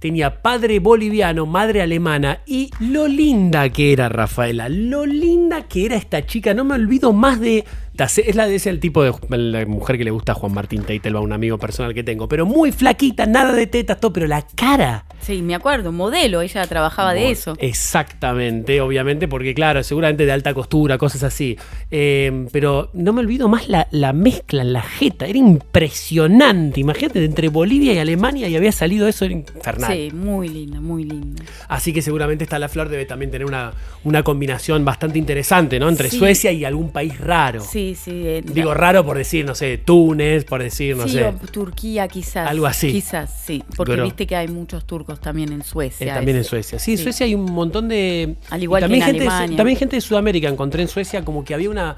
tenía padre boliviano, madre alemana, y lo linda que era Rafaela, lo linda que era esta chica, no me olvido más de... Es la de ese el tipo de la mujer que le gusta a Juan Martín Teitelba, un amigo personal que tengo, pero muy flaquita, nada de tetas, todo, pero la cara Sí, me acuerdo, modelo, ella trabajaba de eso. Exactamente, obviamente, porque claro, seguramente de alta costura, cosas así. Eh, pero no me olvido más la, la mezcla en la jeta, era impresionante. Imagínate, entre Bolivia y Alemania y había salido eso, era infernal. Sí, muy linda, muy linda. Así que seguramente esta La Flor debe también tener una, una combinación bastante interesante, ¿no? Entre Sí. Suecia y algún país raro. Sí, sí. eh, Digo raro por decir, no sé, Túnez, por decir, no sí, sé. o Turquía quizás. Algo así. Quizás, sí. Porque Pero- viste que hay muchos turcos también en Eh, Suecia. también en Suecia. Sí, en Suecia hay un montón de. Al igual también que en gente Alemania. también gente de Sudamérica encontré en Suecia como que había una.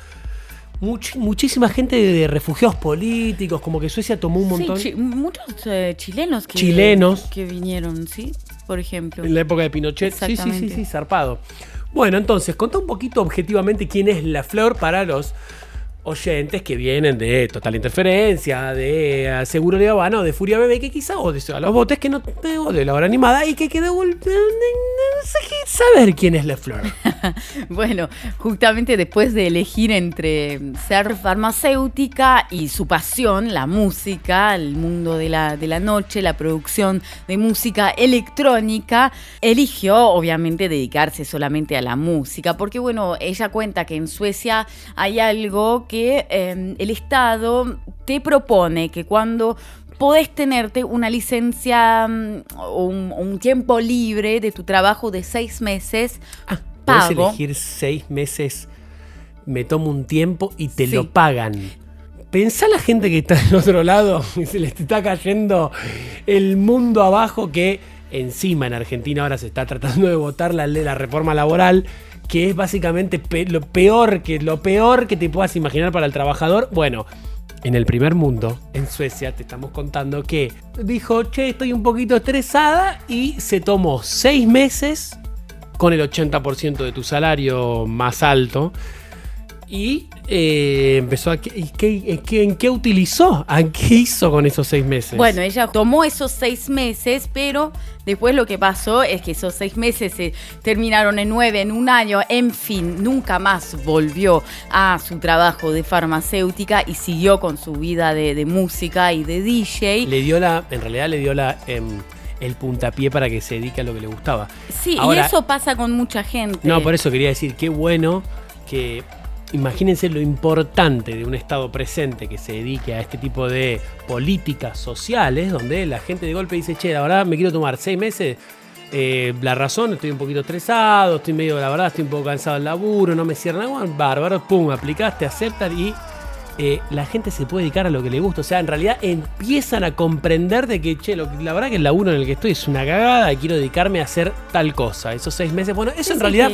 much- muchísima gente de refugiados políticos, como que Suecia tomó un Sí, montón. chi- muchos eh, chilenos que, Chilenos. que vinieron, ¿sí? Por ejemplo. En la época de Pinochet. Sí, sí, sí, sí, zarpado. Bueno, entonces, contá un poquito objetivamente quién es la flor para los oyentes que vienen de Total Interferencia, de eh, Seguro de Habana de Furia Bebé, que quizá, o de a los botes que no o de la hora animada y que quedó saber quién es la flor. Bueno, justamente después de elegir entre ser farmacéutica y su pasión, la música, el mundo de la, de la noche, la producción de música electrónica, eligió obviamente dedicarse solamente a la música, porque bueno, ella cuenta que en Suecia hay algo que eh, el Estado te propone que cuando podés tenerte una licencia mm, o un, un tiempo libre de tu trabajo de seis meses Puedes pago. elegir seis meses, me tomo un tiempo y te Sí. lo pagan. Pensá la gente que está del otro lado y se les está cayendo el mundo abajo que encima en Argentina ahora se está tratando de votar la, ley- la reforma laboral que es básicamente lo peor que lo peor que te puedas imaginar para el trabajador. Bueno, en el primer mundo, en Suecia, te estamos contando que dijo, che, estoy un poquito estresada y se tomó seis meses con el 80% de tu salario más alto. Y eh, empezó a... ¿y qué- en, qué, en qué utilizó? ¿A qué hizo con esos seis meses? Bueno, ella tomó esos seis meses, pero después lo que pasó es que esos seis meses se terminaron en nueve, en un año, en fin, nunca más volvió a su trabajo de farmacéutica y siguió con su vida de, de música y de DJ. le dio la... En realidad le dio la... em, el puntapié para que se dedique a lo que le gustaba. Sí, Ahora- y eso pasa con mucha gente. No, por eso quería decir, qué bueno que imagínense lo importante de un Estado presente que se dedique a este tipo de políticas sociales, donde la gente de golpe dice, che, la verdad me quiero tomar seis meses. eh, la razón, estoy un poquito estresado, estoy medio, la verdad, estoy un poco cansado del laburo, no me cierra nada, bueno, bárbaro, pum, aplicaste, aceptan y eh, la gente se puede dedicar a lo que le gusta. O sea, en realidad empiezan a comprender de que, che, lo- la verdad que el laburo en el que estoy es una cagada y quiero dedicarme a hacer tal cosa. Esos seis meses, bueno, eso Sí, en realidad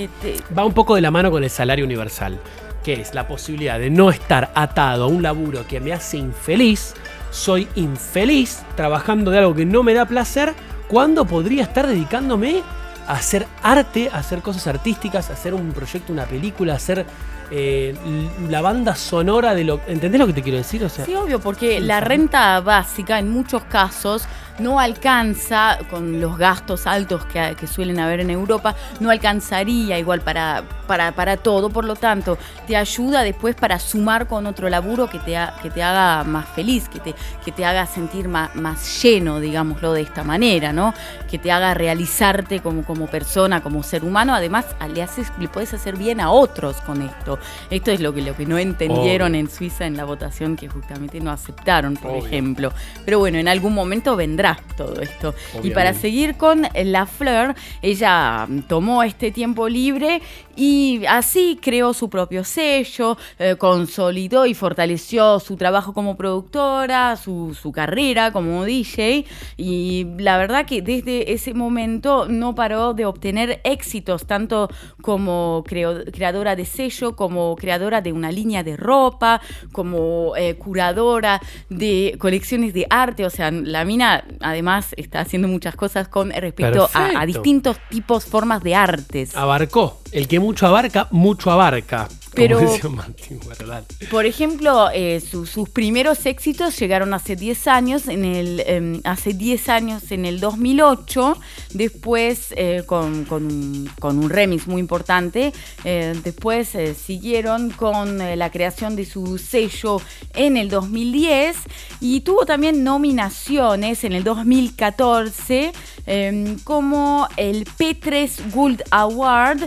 va un poco de la mano con el salario universal, que es la posibilidad de no estar atado a un laburo que me hace infeliz soy infeliz trabajando de algo que no me da placer, cuando podría estar dedicándome a hacer arte, a hacer cosas artísticas, a hacer un proyecto, una película, a hacer eh, la banda sonora de lo... ¿Entendés lo que te quiero decir? O sea, Sí, obvio, porque la renta básica en muchos casos no alcanza, con los gastos altos que, que suelen haber en Europa, no alcanzaría igual para, para, para todo. Por lo tanto, te ayuda después para sumar con otro laburo que te, ha- que te haga más feliz, que te, que te haga sentir más, más lleno, digámoslo de esta manera, ¿no? Que te haga realizarte como, como persona, como ser humano. Además, le, haces, le puedes hacer bien a otros con esto. Esto es lo que, lo que no entendieron Obvio. en Suiza en la votación, que justamente no aceptaron, por Obvio. ejemplo. Pero bueno, en algún momento vendrá todo esto. Y para seguir con La Fleur, ella tomó este tiempo libre y así creó su propio sello, eh, consolidó y fortaleció su trabajo como productora, su, su carrera como DJ. Y la verdad que desde ese momento no paró de obtener éxitos, tanto como creo- creadora de sello, como creadora de una línea de ropa, como eh, curadora de colecciones de arte. O sea, la mina además está haciendo muchas cosas con respecto a, distintos tipos, formas de artes. abarcó. El que mucho abarca, mucho abarca. Pero- Martín. Por ejemplo, eh, su- sus primeros éxitos llegaron hace 10 años, en el, em, hace 10 años en el 2008, después eh, con, con un, con un remix muy importante, eh, después eh, siguieron con la creación de su sello en el 2010 y tuvo también nominaciones en el 2014 em, como el P3 Gold Award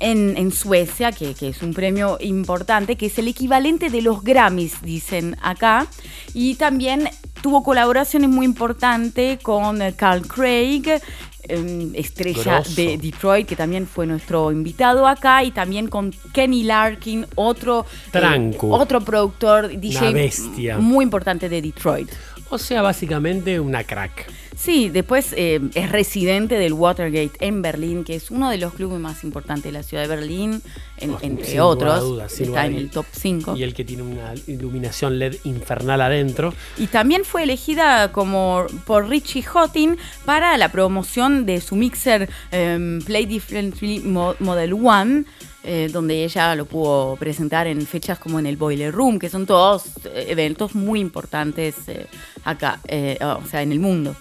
en, en Suecia, que, que es un premio importante, que es el equivalente de los Grammys, dicen acá. Y también tuvo colaboraciones muy importantes con eh, Carl Craig, eh, estrella Grosso. de Detroit, que también fue nuestro invitado acá, y también con Kenny Larkin, otro, eh, otro productor, DJ muy importante de Detroit. O sea, básicamente una crack. Sí, después eh, es residente del Watergate en Berlín, que es uno de los clubes más importantes de la ciudad de Berlín, en- entre otros. dudas, sin está en el top 5. Y el que tiene una iluminación LED infernal adentro. Y también fue elegida como por Richie Houghton para la promoción de su mixer em, Play Differently Mo- Model One, eh, donde ella lo pudo presentar en fechas como en el Boiler Room, que son todos eh, eventos muy importantes eh, acá, eh, o sea, en el mundo.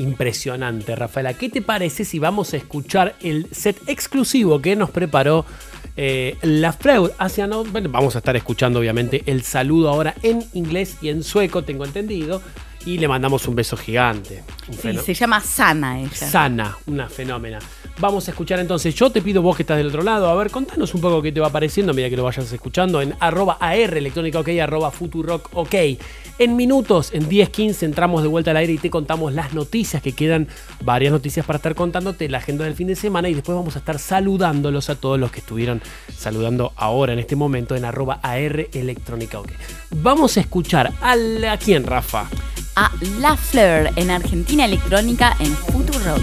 Impresionante, Rafaela. ¿Qué te parece si vamos a escuchar el set exclusivo que nos preparó eh, la Freud hacia no? Bueno, vamos a estar escuchando, obviamente, el saludo ahora en inglés y en sueco, tengo entendido. Y le mandamos un beso gigante. Un Sí, se llama Sana ella. Sana, una fenómena. Vamos a escuchar entonces. Yo te pido vos que estás del otro lado. A ver, contanos un poco qué te va pareciendo a medida que lo vayas escuchando en arroba AR electrónica ok, arroba futurock ok. En minutos, en 10, 15, entramos de vuelta al aire y te contamos las noticias que quedan. Varias noticias para estar contándote, la agenda del fin de semana y después vamos a estar saludándolos a todos los que estuvieron saludando ahora en este momento en arroba AR electrónica ok. Vamos a escuchar a, ¿a quién, Rafa? a La Fleur en Argentina Electrónica en Futuro.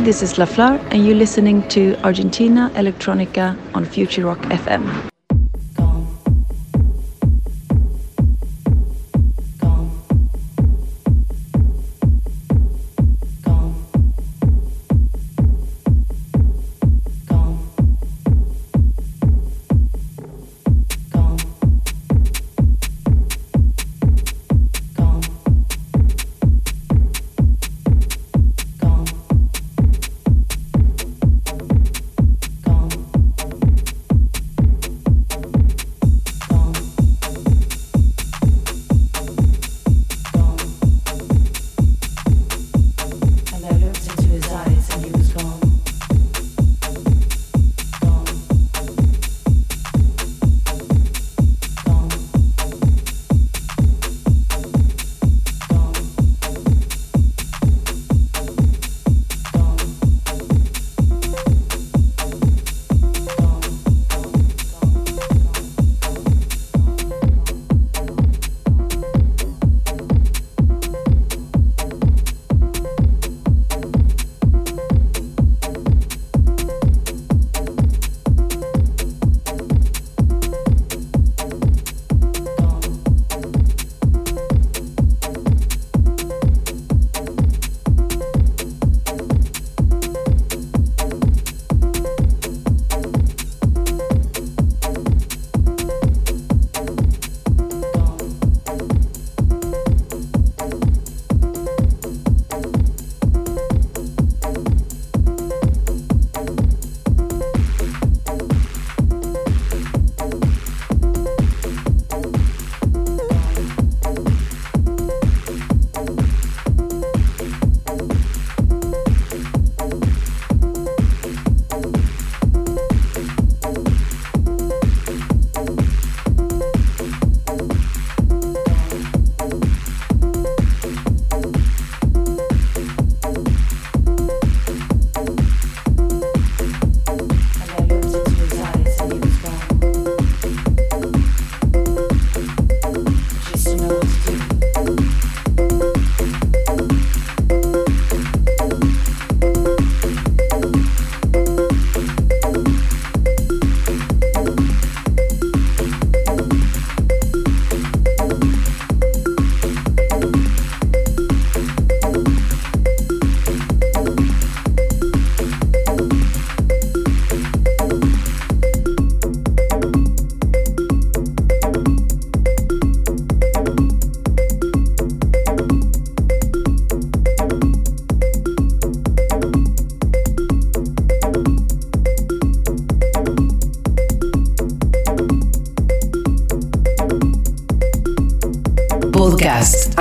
Hi, this is La Fleur, and you're listening to Argentina Electronica on Future Rock FM.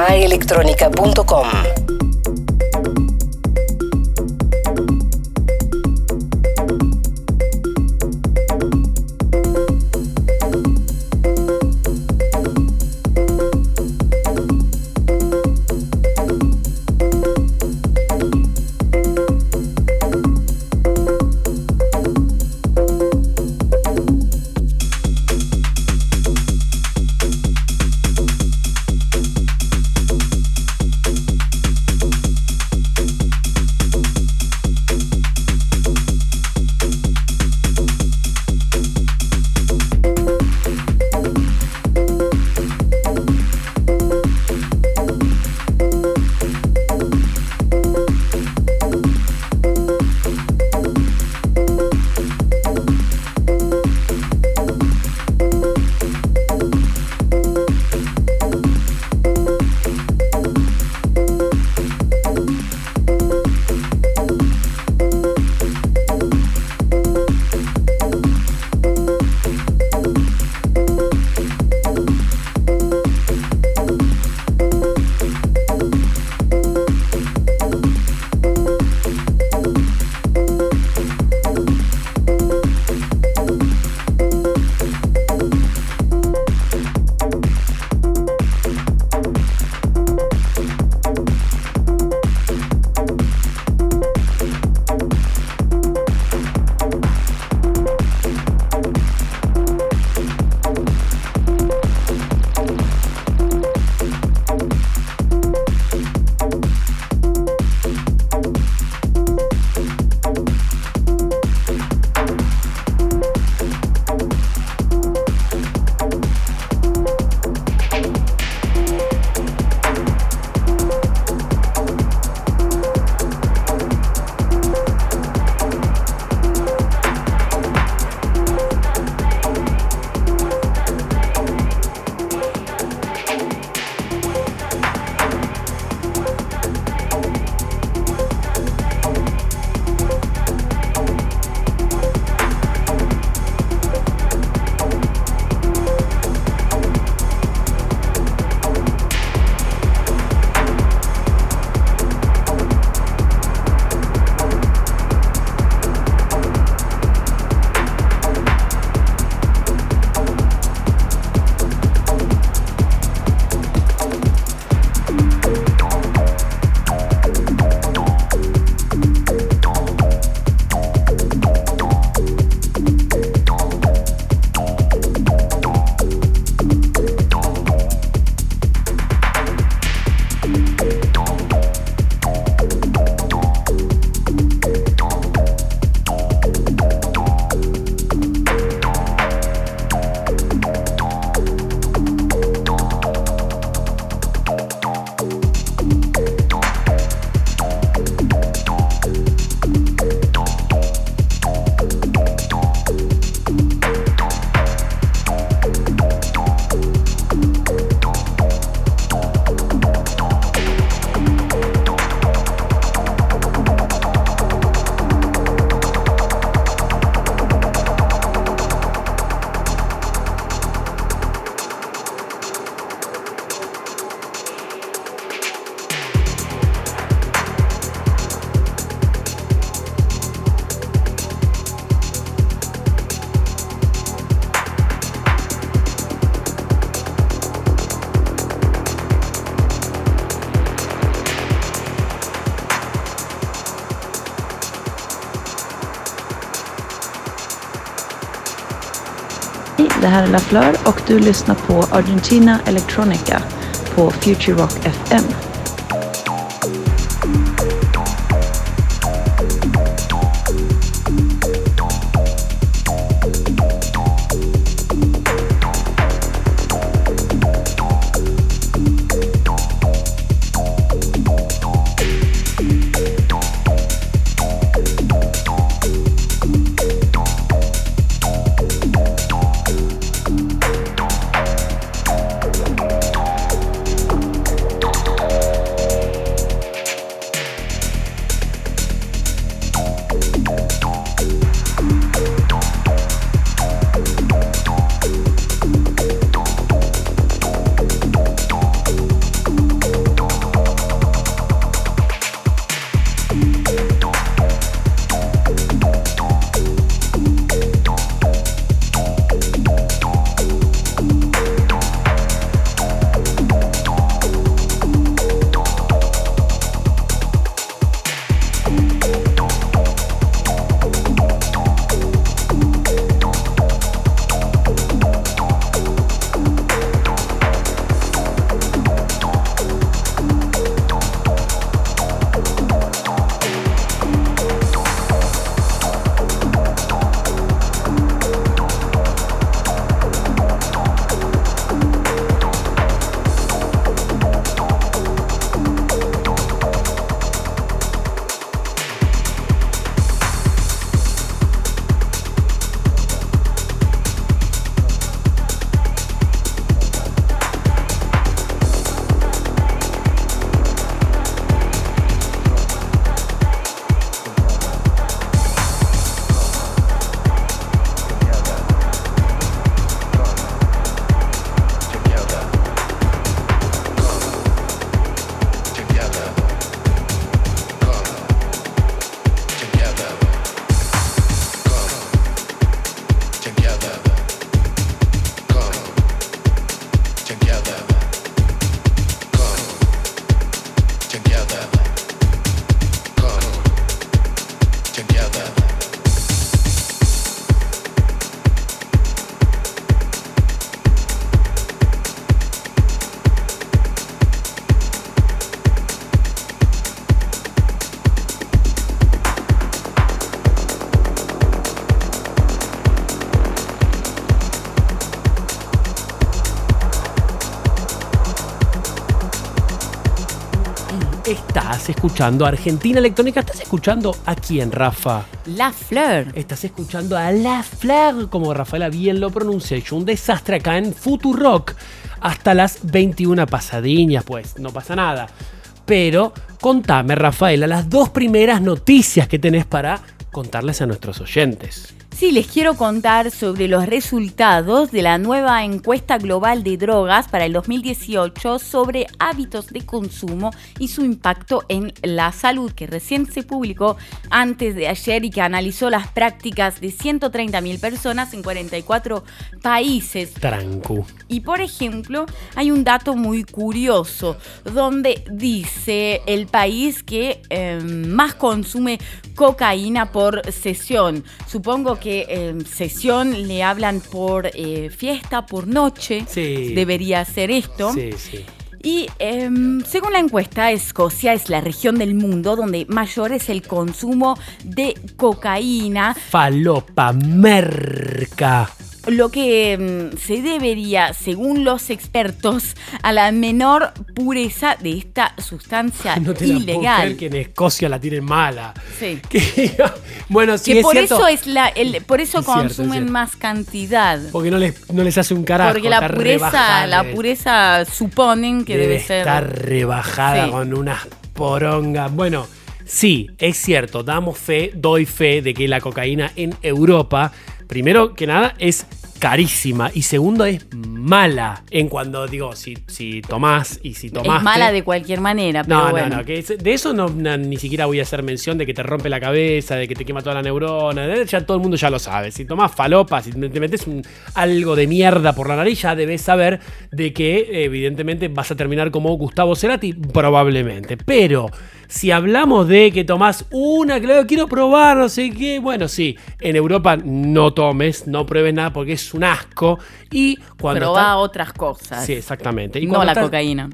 aelectronica.com här är LaFleur och du lyssnar på Argentina Electronica på Future Rock FM. Estás escuchando Argentina Electrónica. ¿Estás escuchando a quién, Rafa? La Fleur. Estás escuchando a La Fleur, como Rafaela bien lo pronuncia. Hecho un desastre acá en Futurock. Hasta las 21 pasadiñas, pues no pasa nada. Pero contame, Rafaela, las dos primeras noticias que tenés para contarles a nuestros oyentes. Sí, les quiero contar sobre los resultados de la nueva encuesta global de drogas para el 2018 sobre hábitos de consumo y su impacto en la salud, que recién se publicó antes de ayer y que analizó las prácticas de 130.000 personas en 44 países. Trancu. Y por ejemplo, hay un dato muy curioso donde dice el país que eh, más consume cocaína por sesión. Supongo que eh, sesión le hablan por eh, fiesta, por noche. Sí. Debería ser esto. Sí, sí. Y eh, según la encuesta, Escocia es la región del mundo donde mayor es el consumo de cocaína. Falopa, merca. Lo que mm, se debería, según los expertos, a la menor pureza de esta sustancia No te la puedo ilegal. creer que en Escocia la tienen mala. Sí. Que- bueno, sí que es por cierto, eso es la, el, por eso Es cierto, es consumen cierto. más cantidad. Porque no les, no les hace un carajo. Porque la pureza, la debe- pureza suponen que debe, ser. estar rebajada Sí. con unas porongas. Bueno, sí, es cierto, damos fe, doy fe de que la cocaína en Europa, primero que nada, es carísima y segundo es mala. En cuando digo, si, si tomás y si tomás. es mala de cualquier manera, pero No, bueno. no, no, que de eso no, ni siquiera voy a hacer mención de que te rompe la cabeza, de que te quema toda la neurona, de- ya todo el mundo ya lo sabe. Si tomás falopa, si te metes un- algo de mierda por la nariz, ya debes saber de que evidentemente vas a terminar como Gustavo Cerati, probablemente. Pero Si hablamos de que tomás una, claro, quiero probar, no sé qué, bueno, sí, en Europa no tomes, no pruebes nada porque es un asco. Y cuando Probá está- otras cosas. Sí, exactamente. Y no la cocaína.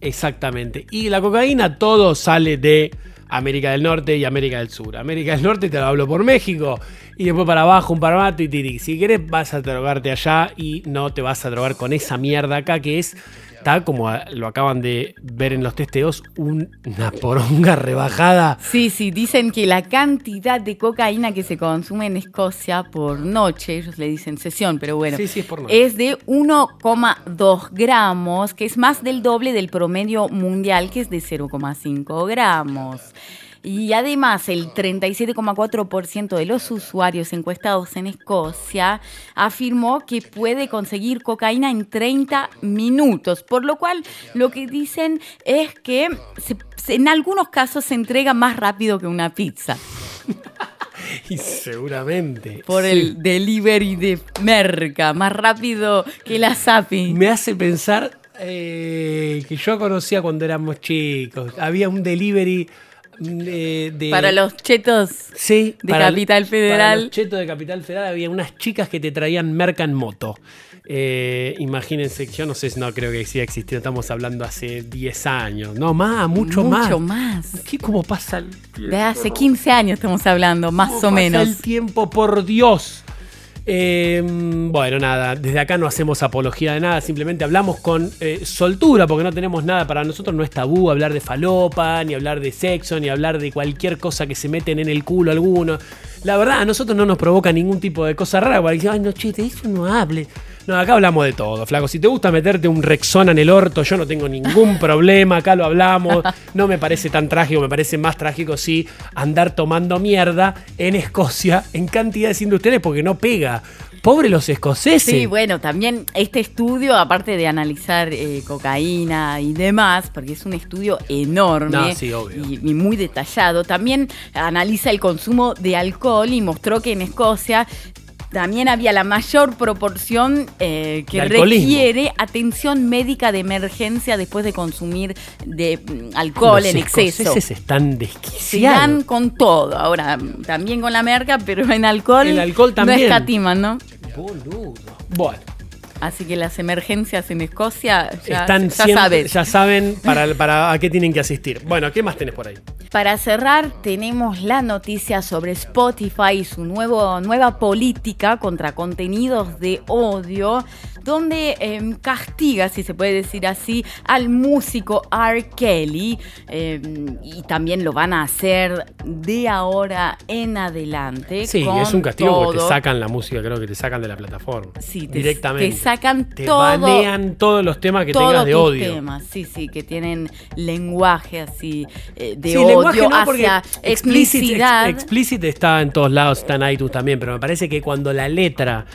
Exactamente. Y la cocaína todo sale de América del Norte y América del Sur. América del Norte te lo hablo por México y después para abajo un parmato y tiri. Si querés vas a drogarte allá y no te vas a drogar con esa mierda acá que es, está como lo acaban de ver en los testeos, una poronga rebajada. Sí, sí, dicen que la cantidad de cocaína que se consume en Escocia por noche, ellos le dicen sesión, pero bueno, Sí, sí, es por noche. es de 1,2 gramos, que es más del doble del promedio mundial, que es de 0,5 gramos. Y además, el 37,4% de los usuarios encuestados en Escocia afirmó que puede conseguir cocaína en 30 minutos, por lo cual lo que dicen es que se- en algunos casos se entrega más rápido que una pizza Y seguramente. por sí. el delivery de merca, más rápido que la Zapi. Me hace pensar eh, que yo conocía cuando éramos chicos. Había un delivery mm, eh, de. Para los chetos Sí, de para- Capital Para Federal. los chetos de Capital Federal había unas chicas que te traían merca en moto. Eh, imagínense, yo no sé, no creo que siga existiendo, estamos hablando hace 10 años, no más, mucho, más. Mucho más. ¿Qué cómo pasa el tiempo? De hace 15 años estamos hablando, más ¿Cómo o pasa menos. el tiempo, por Dios. Eh, bueno, nada, desde acá no hacemos apología de nada, simplemente hablamos con eh, soltura, porque no tenemos nada, para nosotros no es tabú hablar de falopa, ni hablar de sexo, ni hablar de cualquier cosa que se meten en el culo alguno. La verdad, a nosotros no nos provoca ningún tipo de cosa rara, porque ay, no, che, de eso no hable. No, acá hablamos de todo, flaco. Si te gusta meterte un Rexona en el orto, yo no tengo ningún problema, acá lo hablamos. No me parece tan trágico, me parece más trágico sí andar tomando mierda en Escocia en cantidades industriales porque no pega. Pobre los escoceses. Sí, bueno, también este estudio, aparte de analizar eh, cocaína y demás, porque es un estudio enorme No, sí, obvio. y, y muy detallado, también analiza el consumo de alcohol y mostró que en Escocia también había la mayor proporción eh, que requiere atención médica de emergencia después de consumir de mm, alcohol Los en exceso. escoceses están Se desquiciados. dan con todo. Ahora, también con la merca, pero en alcohol, El alcohol también. no escatiman, ¿no? Boludo. Bueno. Así que las emergencias en Escocia ya, Están ya siempre- sabes. ya saben para, para a qué tienen que asistir. Bueno, ¿qué más tenés por ahí? Para cerrar, tenemos la noticia sobre Spotify y su nuevo, nueva política contra contenidos de odio, donde em, castiga, si se puede decir así, al músico R. Kelly. em, y también lo van a hacer de ahora en adelante. Sí, con es un castigo porque te sacan la música, creo que te sacan de la plataforma. Sí, te- directamente. te sacan Te todo- banean todos los temas que tengas de odio. temas, sí, sí, que tienen lenguaje así eh, de Sí, odio lenguaje no, porque hacia explicit, etnicidad. ex- explicit está en todos lados, está en iTunes también, pero me parece que cuando la letra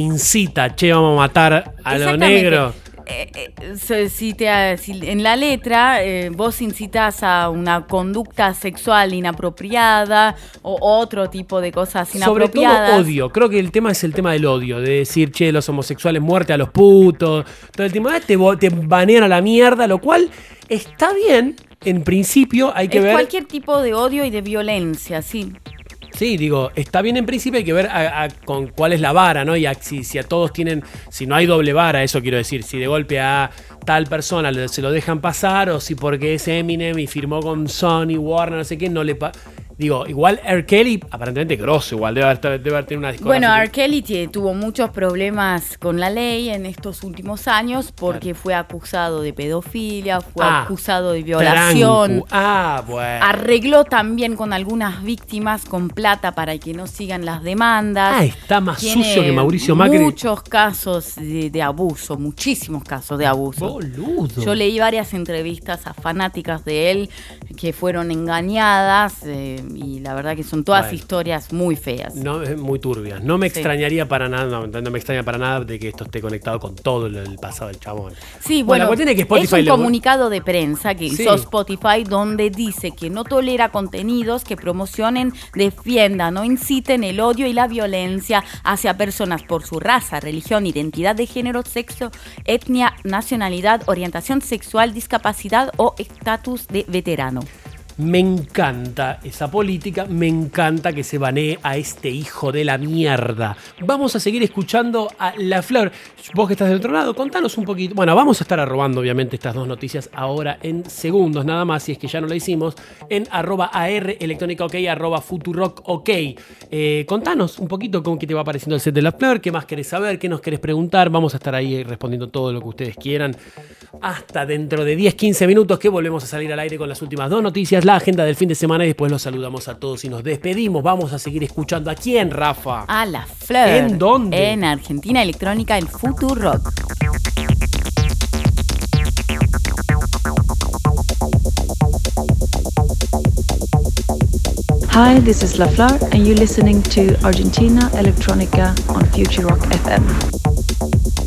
incita, che, vamos a matar a lo negro. Eh, eh, si te- si en la letra eh, vos incitas a una conducta sexual inapropiada o otro tipo de cosas Sobre todo inapropiadas. odio, creo que el tema es el tema del odio, de decir, che, los homosexuales, muerte a los putos, todo el tema, te, te banean a la mierda, lo cual está bien, en principio hay que es ver... cualquier tipo de odio y de violencia, sí. Sí, digo, está bien en principio, hay que ver a- con cuál es la vara, ¿no? Y a- si, si a todos tienen, si no hay doble vara, eso quiero decir, si de golpe a tal persona se lo dejan pasar o si porque es Eminem y firmó con Sony, Warner, no sé qué, no le... pa- Digo, igual R. Kelly, aparentemente grosso, igual, debe haber, debe haber tenido una discografía. Bueno, R. Kelly tuvo muchos problemas con la ley en estos últimos años porque fue acusado de pedofilia, fue Ah, acusado de violación. Ah, bueno. Arregló también con algunas víctimas con plata para que no sigan las demandas. Ah, está más Tiene sucio que Mauricio Macri. Muchos casos de, de abuso, muchísimos casos de abuso. Boludo. Yo leí varias entrevistas a fanáticas de él que fueron engañadas eh, y la verdad que son todas Bueno. historias muy feas. No, es muy turbias. No me Sí. extrañaría para nada, no, no me extraña para nada de que esto esté conectado con todo el, pasado del chabón. Sí, Bueno, bueno, la es que Spotify es un le- comunicado de prensa que Sí. hizo Spotify donde dice que no tolera contenidos que promocionen, defiendan o inciten el odio y la violencia hacia personas por su raza, religión, identidad de género, sexo, etnia, nacionalidad, orientación sexual, discapacidad o estatus de veterano. Me encanta esa política, me encanta que se banee a este hijo de la mierda. Vamos a seguir escuchando a La Flor. Vos que estás del otro lado, contanos un poquito. Bueno, vamos a estar arrobando obviamente estas dos noticias ahora en segundos nada más, si es que ya no lo hicimos, en arroba AR electrónica ok, arroba futurock ok. Eh, contanos un poquito cómo que te va pareciendo el set de La Flor, qué más querés saber, qué nos querés preguntar. Vamos a estar ahí respondiendo todo lo que ustedes quieran. Hasta dentro de 10-15 minutos que volvemos a salir al aire con las últimas dos noticias la agenda del fin de semana y después los saludamos a todos y nos despedimos. Vamos a seguir escuchando a quién, Rafa. A la Flor. ¿En dónde? En Argentina Electrónica en Futurock. Hi, this is La Flor, and you're listening to Argentina Electronica on Future Rock FM.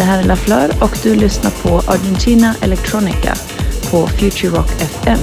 Det här är LaFleur och du lyssnar på Argentina Electronica på Future Rock FM.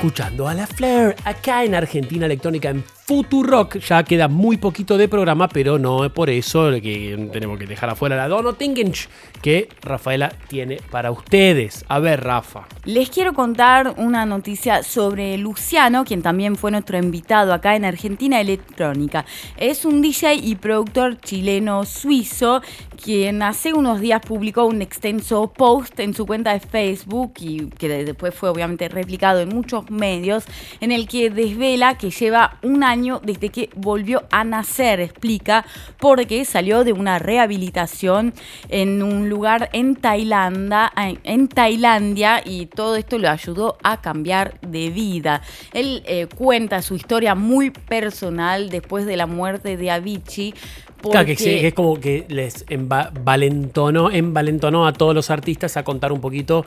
Escuchando a la Flair acá en Argentina Electrónica en Futurock. Ya queda muy poquito de programa, pero no es por eso que tenemos que dejar afuera la Dono Tingench que Rafaela tiene para ustedes. A ver, Rafa. Les quiero contar una noticia sobre Luciano, quien también fue nuestro invitado acá en Argentina Electrónica. Es un DJ y productor chileno-suizo quien hace unos días publicó un extenso post en su cuenta de Facebook y que después fue obviamente replicado en muchos medios, en el que desvela que lleva un año desde que volvió a nacer, explica, porque salió de una rehabilitación en un lugar en Tailandia, en Tailandia y todo esto lo ayudó a cambiar de vida. Él eh, cuenta su historia muy personal después de la muerte de Avicii. Claro, que, es como que les envalentonó, envalentonó a todos los artistas a contar un poquito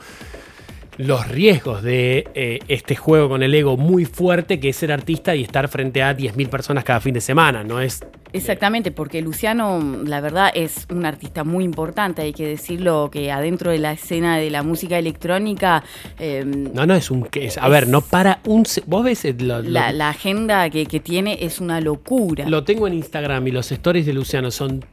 los riesgos de eh, este juego con el ego muy fuerte que es ser artista y estar frente a 10.000 personas cada fin de semana, ¿no? Es Exactamente, porque Luciano, la verdad, es un artista muy importante, hay que decirlo, que adentro de la escena de la música electrónica... Em, no, no, es un... Es, a ver, no para un... Vos ves... la, agenda que, que, tiene es una locura. Lo tengo en Instagram y los stories de Luciano son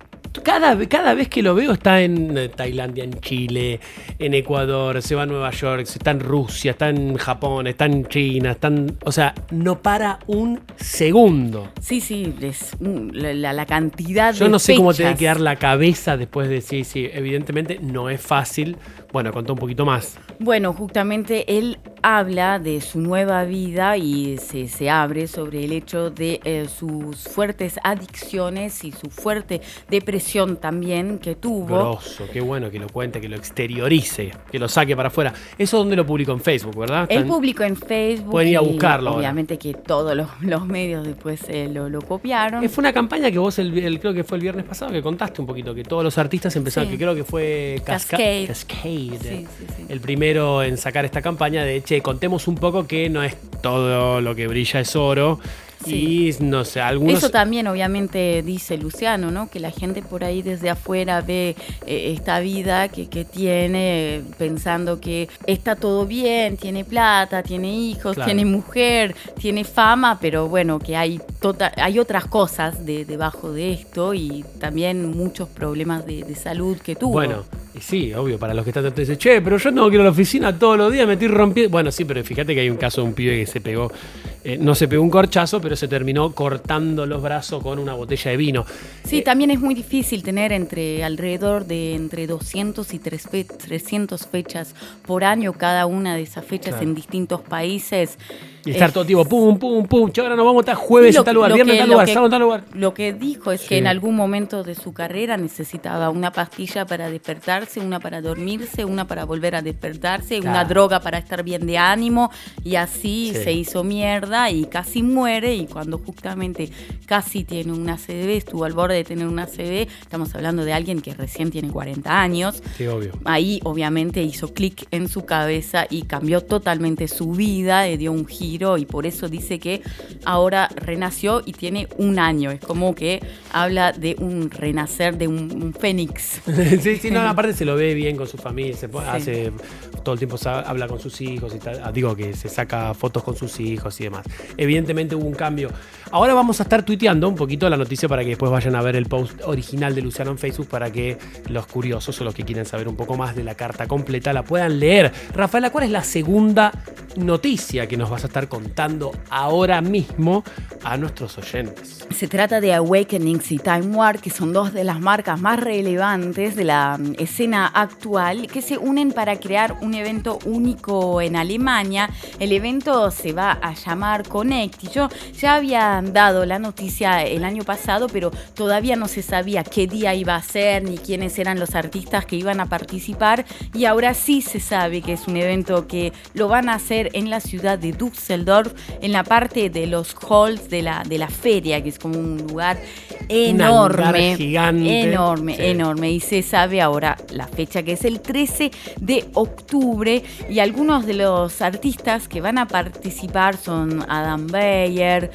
cada, cada vez que lo veo está en eh, Tailandia, en Chile, en Ecuador, se va a Nueva York, está en Rusia, está en Japón, está en China, están, o sea, no para un segundo. Sí, sí, es un- la, la- cantidad Yo de no sé cómo fechas. tiene que dar la cabeza después de sí, sí, evidentemente no es fácil. Bueno, contó un poquito más. Bueno, justamente él habla de su nueva vida y se, se abre sobre el hecho de eh, sus fuertes adicciones y su fuerte depresión también que tuvo. Grosso, qué bueno que lo cuente, que lo exteriorice, que lo saque para afuera. Eso donde lo publicó en Facebook, ¿verdad? Él publicó en Facebook. Pueden ir a buscarlo ahora. Obviamente que todos los, los medios después eh, lo, lo copiaron. Eh, Fue una campaña que vos, el, el- creo que fue el viernes pasado, que contaste un poquito, que todos los artistas empezaron, Sí. que creo que fue Casca- Cascade. Cascade, Sí, sí, sí. el primero en sacar esta campaña de, che, contemos un poco que no es todo lo que brilla es oro. Y no sé, algunos... Eso también obviamente dice Luciano, ¿no? Que la gente por ahí desde afuera ve eh, esta vida que, que tiene pensando que está todo bien, tiene plata, tiene hijos, Claro. tiene mujer, tiene fama, pero bueno, que hay, tota- hay otras cosas de, debajo de esto y también muchos problemas de, de salud que tuvo. Bueno, y sí, obvio, para los que están diciendo, che, pero yo tengo que ir a la oficina todos los días, me estoy rompiendo. Bueno, sí, pero fíjate que hay un caso de un pibe que se pegó, eh, no se pegó un corchazo, pero se terminó cortando los brazos con una botella de vino. Sí, también es muy difícil tener entre alrededor de entre 200 y tres fe- 300 fechas por año, cada una de esas fechas Claro. en distintos países. Y estar Eh, todo tipo, pum, pum, pum, che, ahora nos vamos a estar jueves lo- en tal lugar, viernes en tal lugar, que- sábado en tal lugar. Lo que dijo es Sí. que en algún momento de su carrera necesitaba una pastilla para despertarse, una para dormirse, una para volver a despertarse, una droga para estar bien de ánimo y así Sí. se hizo mierda y casi muere y cuando justamente casi tiene una ACV, estuvo al borde de tener una ACV, estamos hablando de alguien que recién tiene 40 años, Sí, obvio. Ahí obviamente hizo clic en su cabeza y cambió totalmente su vida, le dio un giro y por eso dice que ahora renació y tiene un año. Es como que habla de un renacer, de un, un fénix. sí, sí, no, aparte se lo ve bien con su familia, se Sí. hace todo el tiempo habla con sus hijos y tal. Ah, Digo que se saca fotos con sus hijos y demás. Evidentemente hubo un cambio. Ahora vamos a estar tuiteando un poquito la noticia para que después vayan a ver el post original de Luciano en Facebook para que los curiosos o los que quieren saber un poco más de la carta completa la puedan leer. Rafaela, ¿cuál es la segunda noticia que nos vas a estar contando ahora mismo a nuestros oyentes? Se trata de Awakenings y Time War, que son dos de las marcas más relevantes de la mm, escena actual, que se unen para crear un evento único en Alemania. El evento se va a llamar Connect. Y yo ya había dado la noticia el año pasado, pero todavía no se sabía qué día iba a ser ni quiénes eran los artistas que iban a participar. Y ahora sí se sabe que es un evento que lo van a hacer en la ciudad de Düsseldorf, en la parte de los halls de la, de la feria, que es como un lugar enorme. gigante. Enorme, Sí. enorme. Y se sabe ahora la fecha, que es el 13 de octubre. Y algunos de los artistas que van a participar son Adam Beyer,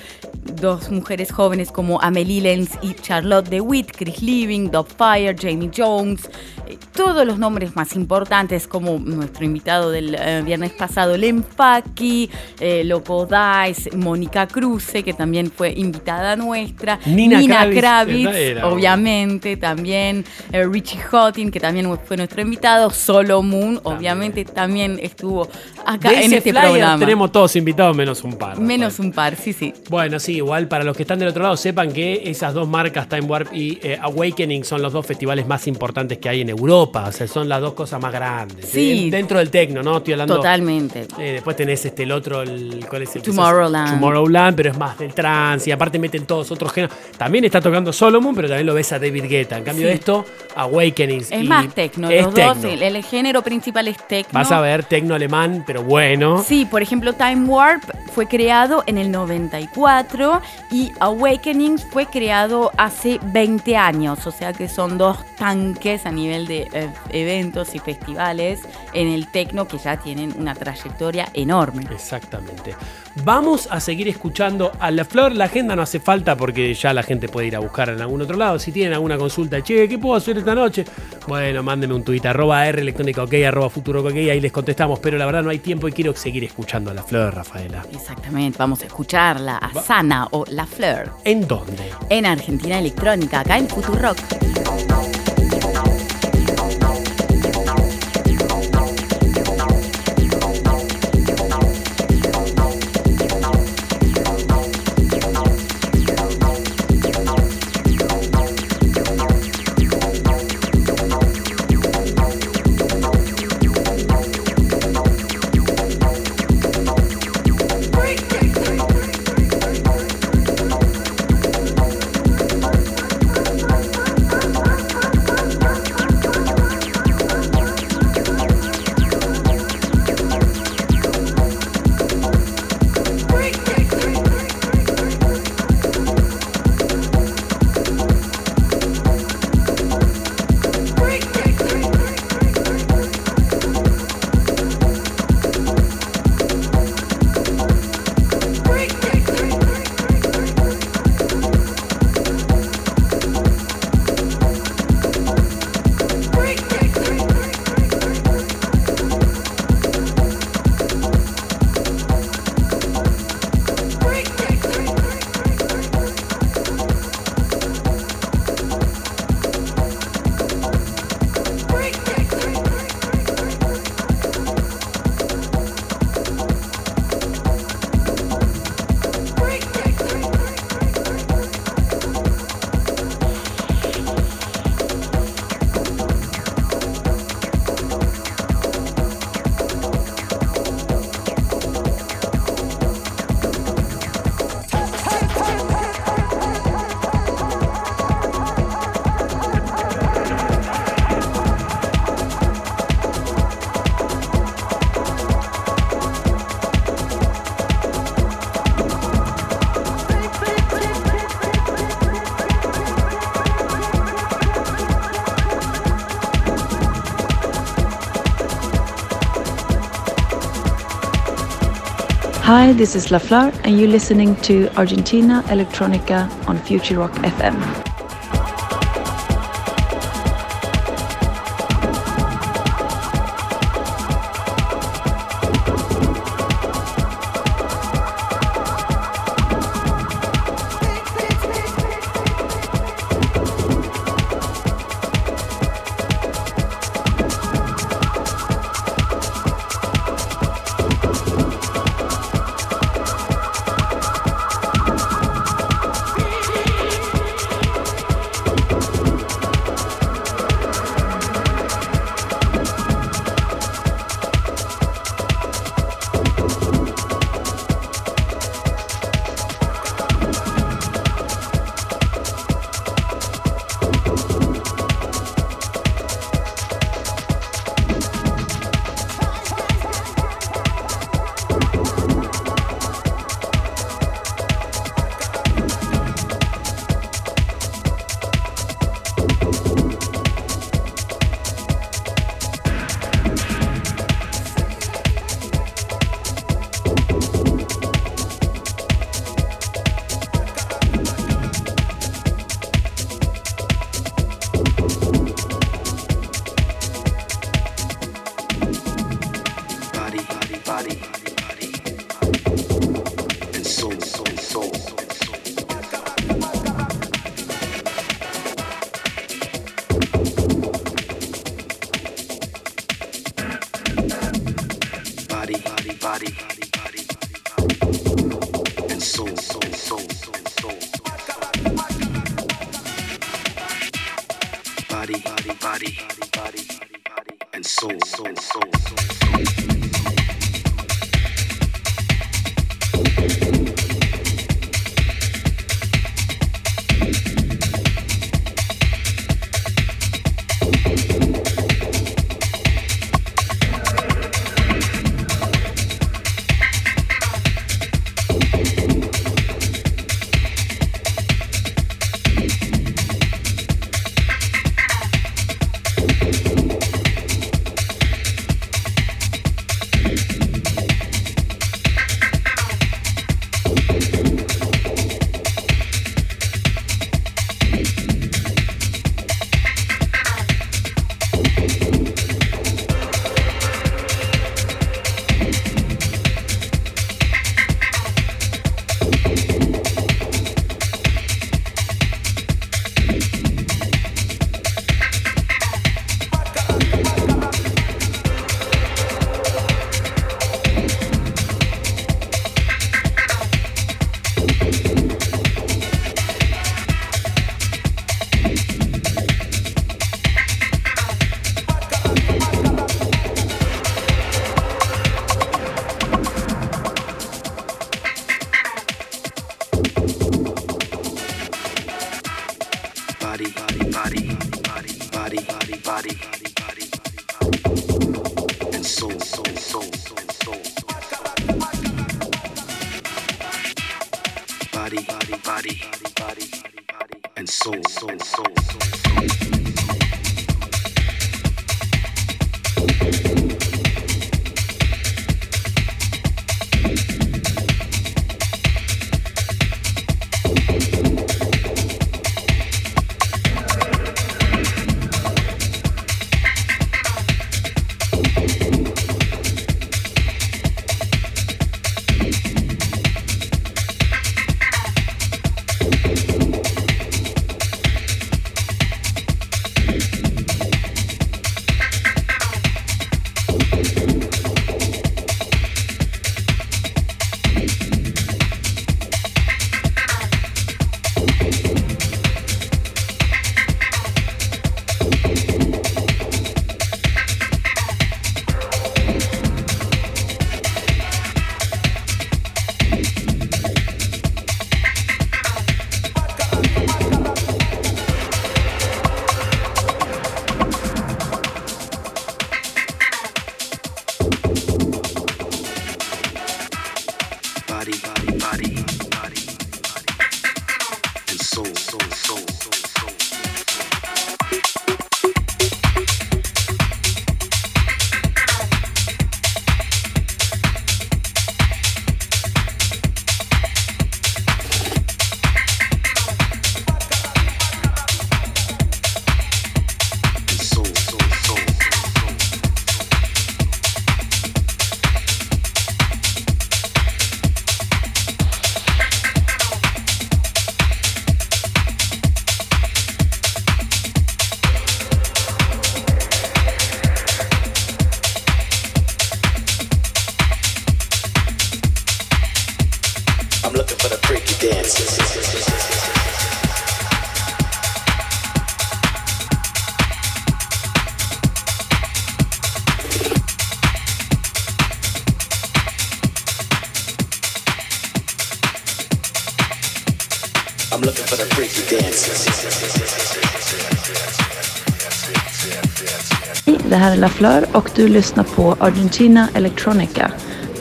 dos mujeres jóvenes como Amelie Lenz y Charlotte DeWitt, Chris Living, Doug Fire, Jamie Jones. eh, Todos los nombres más importantes, como nuestro invitado del eh, viernes pasado, Len Paki, eh, Loco Dice, Mónica Cruce, que también fue invitada nuestra, Nina Kravitz, Kravitz, obviamente, también eh, Richie Houghton, que también fue nuestro invitado, Solo Moon, obviamente también estuvo acá De en ese este programa. tenemos todos invitados menos un par. Menos un par, sí, sí. Bueno, sí, igual para los que están del otro lado, sepan que esas dos marcas, Time Warp y eh, Awakening, son los dos festivales más importantes que hay en Europa. O sea, son las dos cosas más grandes. Sí. Dentro del tecno, ¿no? Estoy hablando. Totalmente. Eh, después tenés este, el otro, el, ¿cuál es el Tomorrowland. Tomorrowland, pero es más del trance y aparte meten todos otros géneros. También está tocando Solomon, pero también lo ves a David Guetta. En cambio Sí. esto, Awakening. Es más tecno, Es los dos, el, el género principal es tecno. Vas a ver tecno alemán, pero bueno. Sí, por ejemplo, Time Warp fue creado en el 94 y Awakening fue creado hace 20 años, o sea que son dos tanques a nivel de eh, eventos y festivales en el tecno que ya tienen una trayectoria enorme. Exactamente. Vamos a seguir escuchando a La Flor. La agenda no hace falta porque ya la gente puede ir a buscar en algún otro lado. Si tienen alguna consulta, che, ¿qué puedo hacer esta noche? Bueno, mándenme un tuit, arroba R electrónica ok, arroba futuro ok, ahí les contestamos. Pero la verdad no hay tiempo y quiero seguir escuchando a La Flor, Rafaela. Exactamente, vamos a escucharla a Sana. O La Fleur. ¿En dónde? En Argentina Electrónica, acá en Futurock. Hi, this is La Fleur, and you're listening to Argentina Electronica on Future Rock FM. body, body, body, body, body, body, and soul, and soul, soul, soul. Lafleur och du lyssnar på Argentina Electronica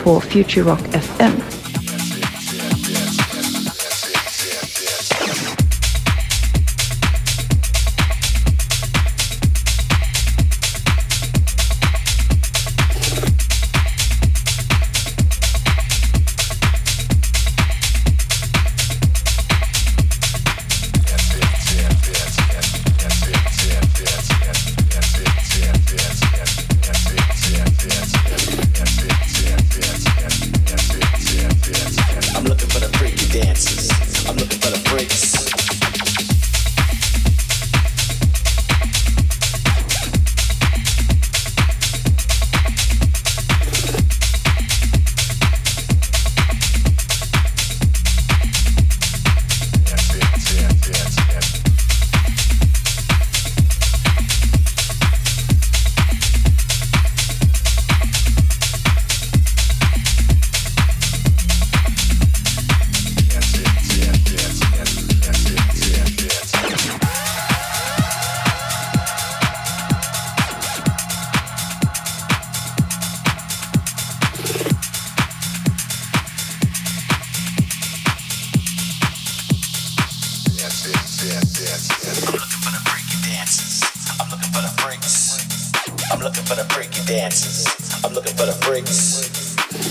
på Future Rock FM.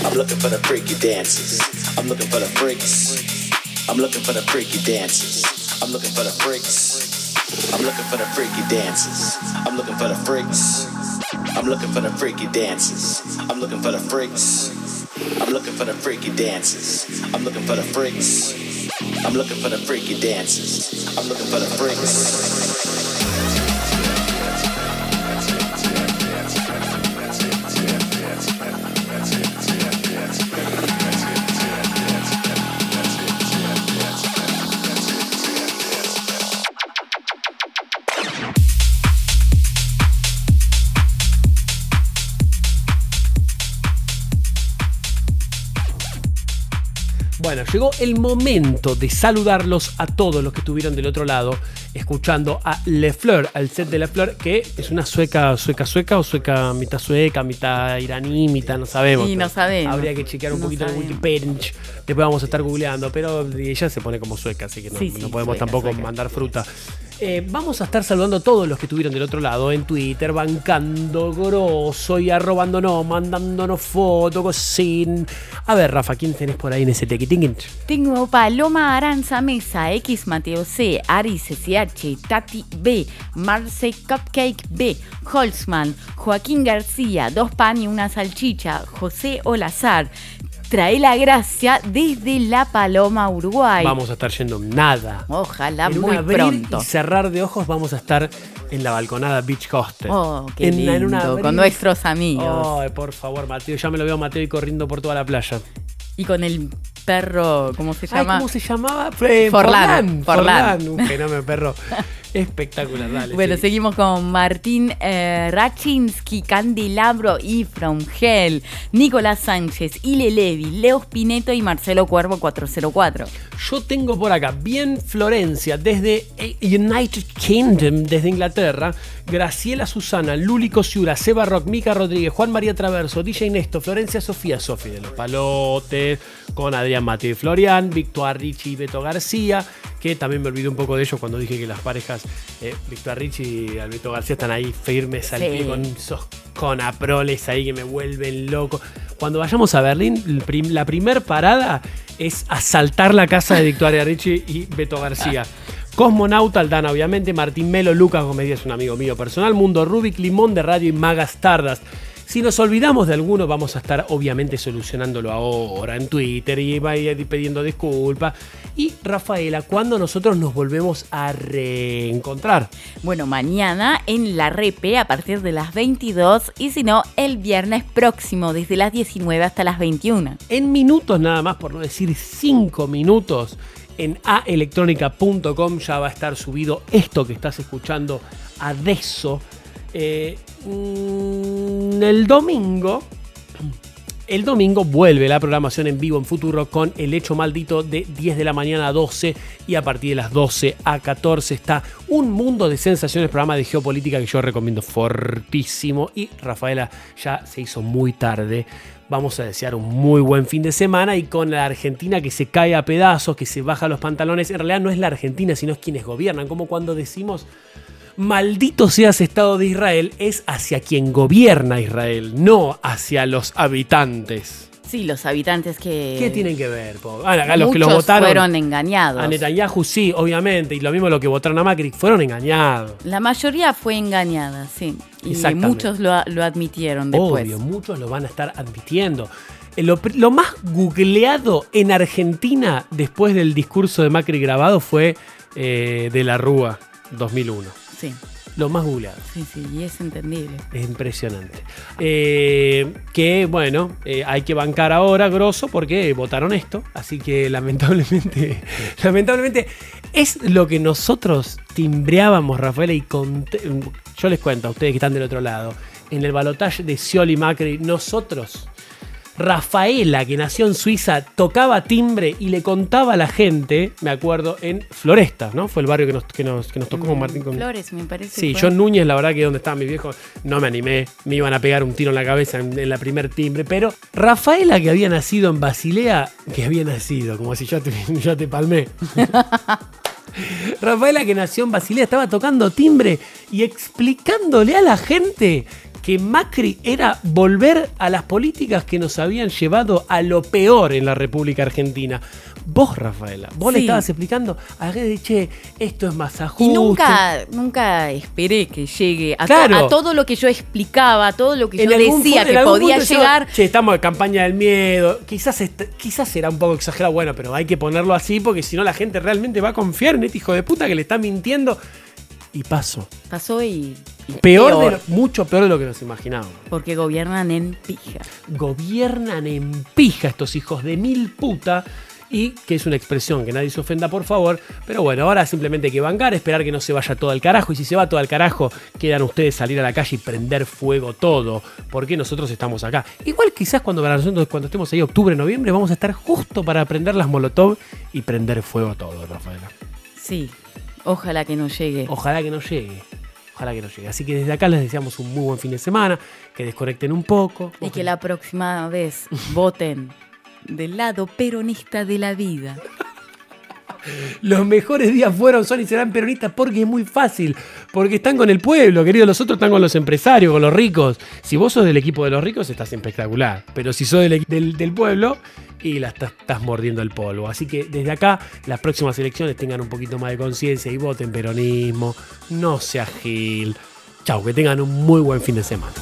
I'm looking for the freaky dances. I'm looking for the freaks. I'm looking for the freaky dances. I'm looking for the freaks. I'm looking for the freaky dances. I'm looking for the freaks. I'm looking for the freaky dances. I'm looking for the freaks. I'm looking for the freaky dances. I'm looking for the freaks. I'm looking for the freaky dances. I'm looking for the freaks. Bueno, llegó el momento de saludarlos a todos los que estuvieron del otro lado, escuchando a Le Fleur, al set de Le Fleur, que es una sueca, sueca, sueca o sueca, mitad sueca, mitad iraní, mitad, no sabemos. Sí, no sabemos. Habría que chequear un No poquito sabemos. en Wikipedia. Después vamos a estar googleando, pero ella se pone como sueca, así que no, Sí, sí, no podemos sueca, tampoco sueca. mandar fruta. Eh, vamos a estar saludando a todos los que estuvieron del otro lado en Twitter, bancando grosso y arrobándonos, mandándonos fotos, cosín. A ver, Rafa, ¿quién tenés por ahí en ese tequitinguin? Tengo Paloma Aranza Mesa, X Mateo C, Ari CCH, Tati B, Marce Cupcake B, Holzman, Joaquín García, Dos Pan y una Salchicha, José Olazar. Trae la gracia desde La Paloma, Uruguay. Vamos a estar yendo nada. Ojalá En muy abrir pronto. y cerrar de ojos vamos a estar en la balconada Beach Hostel. Oh, qué En- en lindo, abrir- con nuestros amigos. Ay, por favor, Mateo, ya me lo veo a Mateo y corriendo por toda la playa. Y con el perro, ¿cómo se Ay, llama? ¿cómo se llamaba? Eh, Forlán, Forlán. Forlán. Forlán, un fenómeno perro. Espectacular, dale. Bueno, sí. seguimos con Martín eh, Rachinsky, Candelabro y From Hell, Nicolás Sánchez, Ile Levi, Leo Spineto y Marcelo Cuervo 404. Yo tengo por acá, bien Florencia, desde eh, United Kingdom, desde Inglaterra, Graciela Susana, Luli Cosiura, Seba Rock, Mica Rodríguez, Juan María Traverso, DJ Nesto, Florencia Sofía, Sofi de los Palotes, con Adrián Mateo y Florian, Victor Ricci y Beto García, que también me olvidé un poco de ellos cuando dije que las parejas, eh, Victor Ricci y Alberto García están ahí firmes al Sí. pie con esos conaproles ahí que me vuelven loco. Cuando vayamos a Berlín, prim- la primer parada es asaltar la casa de Victoria Ricci y Beto García. Cosmonauta, Aldana, obviamente, Martín Melo, Lucas Gómez Díaz, un amigo mío personal, Mundo Rubik, Limón de Radio y Magas Tardas. Si nos olvidamos de alguno, vamos a estar obviamente solucionándolo ahora en Twitter y va a ir pidiendo disculpas. Y Rafaela, ¿cuándo nosotros nos volvemos a reencontrar? Bueno, mañana en la Repe a partir de las 22 y si no, el viernes próximo desde las 19 hasta las 21. En minutos nada más, por no decir cinco minutos, en aelectronica.com ya va a estar subido esto que estás escuchando adeso. Eh, mm, el domingo. El domingo vuelve la programación en vivo en Futuro con El Hecho Maldito de 10 de la mañana a 12 y a partir de las 12 a 14 está Un Mundo de Sensaciones, programa de geopolítica que yo recomiendo fortísimo y Rafaela ya se hizo muy tarde. Vamos a desear un muy buen fin de semana y con la Argentina que se cae a pedazos, que se baja los pantalones. En realidad no es la Argentina, sino es quienes gobiernan, como cuando decimos maldito seas Estado de Israel, es hacia quien gobierna Israel, no hacia los habitantes. Sí, los habitantes que... ¿Qué tienen que ver? po? Ah, los que lo votaron fueron engañados. a Netanyahu, sí, obviamente, y lo mismo los que votaron a Macri, fueron engañados. La mayoría fue engañada, sí. Y muchos lo, lo admitieron después. Obvio, muchos lo van a estar admitiendo. Eh, Lo, lo más googleado en Argentina después del discurso de Macri grabado fue eh, de la Rúa 2001. Sí, Lo más googleado. sí, sí, y es entendible. Es impresionante. Eh, que bueno, eh, hay que bancar ahora, grosso, porque votaron esto. Así que lamentablemente, lamentablemente, es lo que nosotros timbreábamos, Rafaela, y yo les cuento a ustedes que están del otro lado. En el balotaje de Scioli Macri, nosotros, Rafaela, que nació en Suiza, tocaba timbre y le contaba a la gente, me acuerdo, en Floresta, ¿no? Fue el barrio que nos, que nos, que nos tocó con Martín. Con, Flores, me parece. Sí, en Núñez, la verdad que donde estaban mis viejos, no me animé, me iban a pegar un tiro en la cabeza en, en la primer timbre, pero Rafaela que había nacido en Basilea, que había nacido, como si yo te, yo te palmé. Rafaela que nació en Basilea estaba tocando timbre y explicándole a la gente que Macri era volver a las políticas que nos habían llevado a lo peor en la República Argentina. Vos, Rafaela, vos le estabas explicando a la gente, de, che, esto es más ajuste. Y nunca, nunca esperé que llegue a, to- Claro. a todo lo que yo explicaba, a todo lo que En yo decía que podía yo, llegar. che, estamos en campaña del miedo. Quizás, quizás será un poco exagerado, bueno, pero hay que ponerlo así porque si no la gente realmente va a confiar en este hijo de puta que le está mintiendo. Y pasó. Pasó y. Peor, de lo- mucho peor de lo que nos imaginábamos. Porque gobiernan en pija. Gobiernan en pija estos hijos de mil puta. Y que es una expresión que nadie se ofenda, por favor. Pero bueno, ahora simplemente hay que bancar, esperar que no se vaya todo al carajo. Y si se va todo al carajo, quedan ustedes salir a la calle y prender fuego todo. Porque nosotros estamos acá. Igual quizás cuando cuando estemos ahí octubre, noviembre, vamos a estar justo para prender las molotov y prender fuego todo, Rafaela. Sí. Ojalá que no llegue. Ojalá que no llegue. Ojalá que no llegue. Así que desde acá les deseamos un muy buen fin de semana. Que desconecten un poco. Y que la próxima vez voten del lado peronista de la vida. Los mejores días fueron, son y serán peronistas porque es muy fácil. Porque están con el pueblo, querido. Los otros están con los empresarios, con los ricos. Si vos sos del equipo de los ricos, estás espectacular. Pero si sos del, del- del pueblo, y la estás, mordiendo el polvo. Así que desde acá, las próximas elecciones tengan un poquito más de conciencia y voten peronismo. No sea gil. Chau, que tengan un muy buen fin de semana.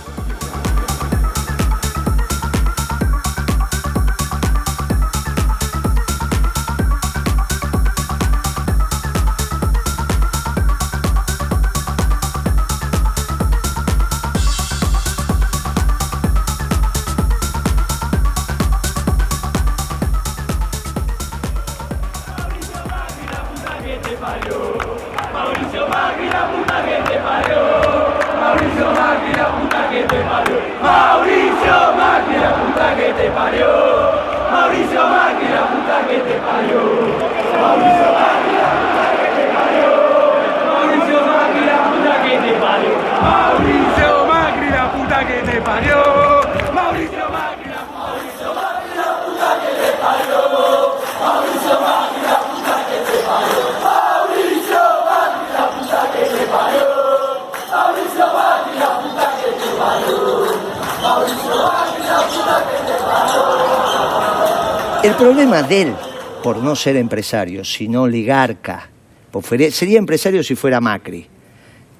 El problema de él, por no ser empresario, sino oligarca, pues sería empresario si fuera Macri,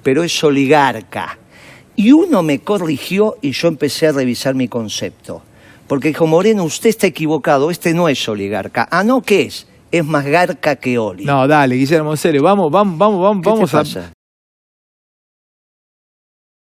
pero es oligarca. Y uno me corrigió y yo empecé a revisar mi concepto. Porque dijo, Moreno, usted está equivocado, este no es oligarca. Ah, no, ¿qué es? Es más garca que oli. No, dale, Guillermo, en serio, vamos, vamos, vamos, vamos, ¿Qué te vamos a. pasa?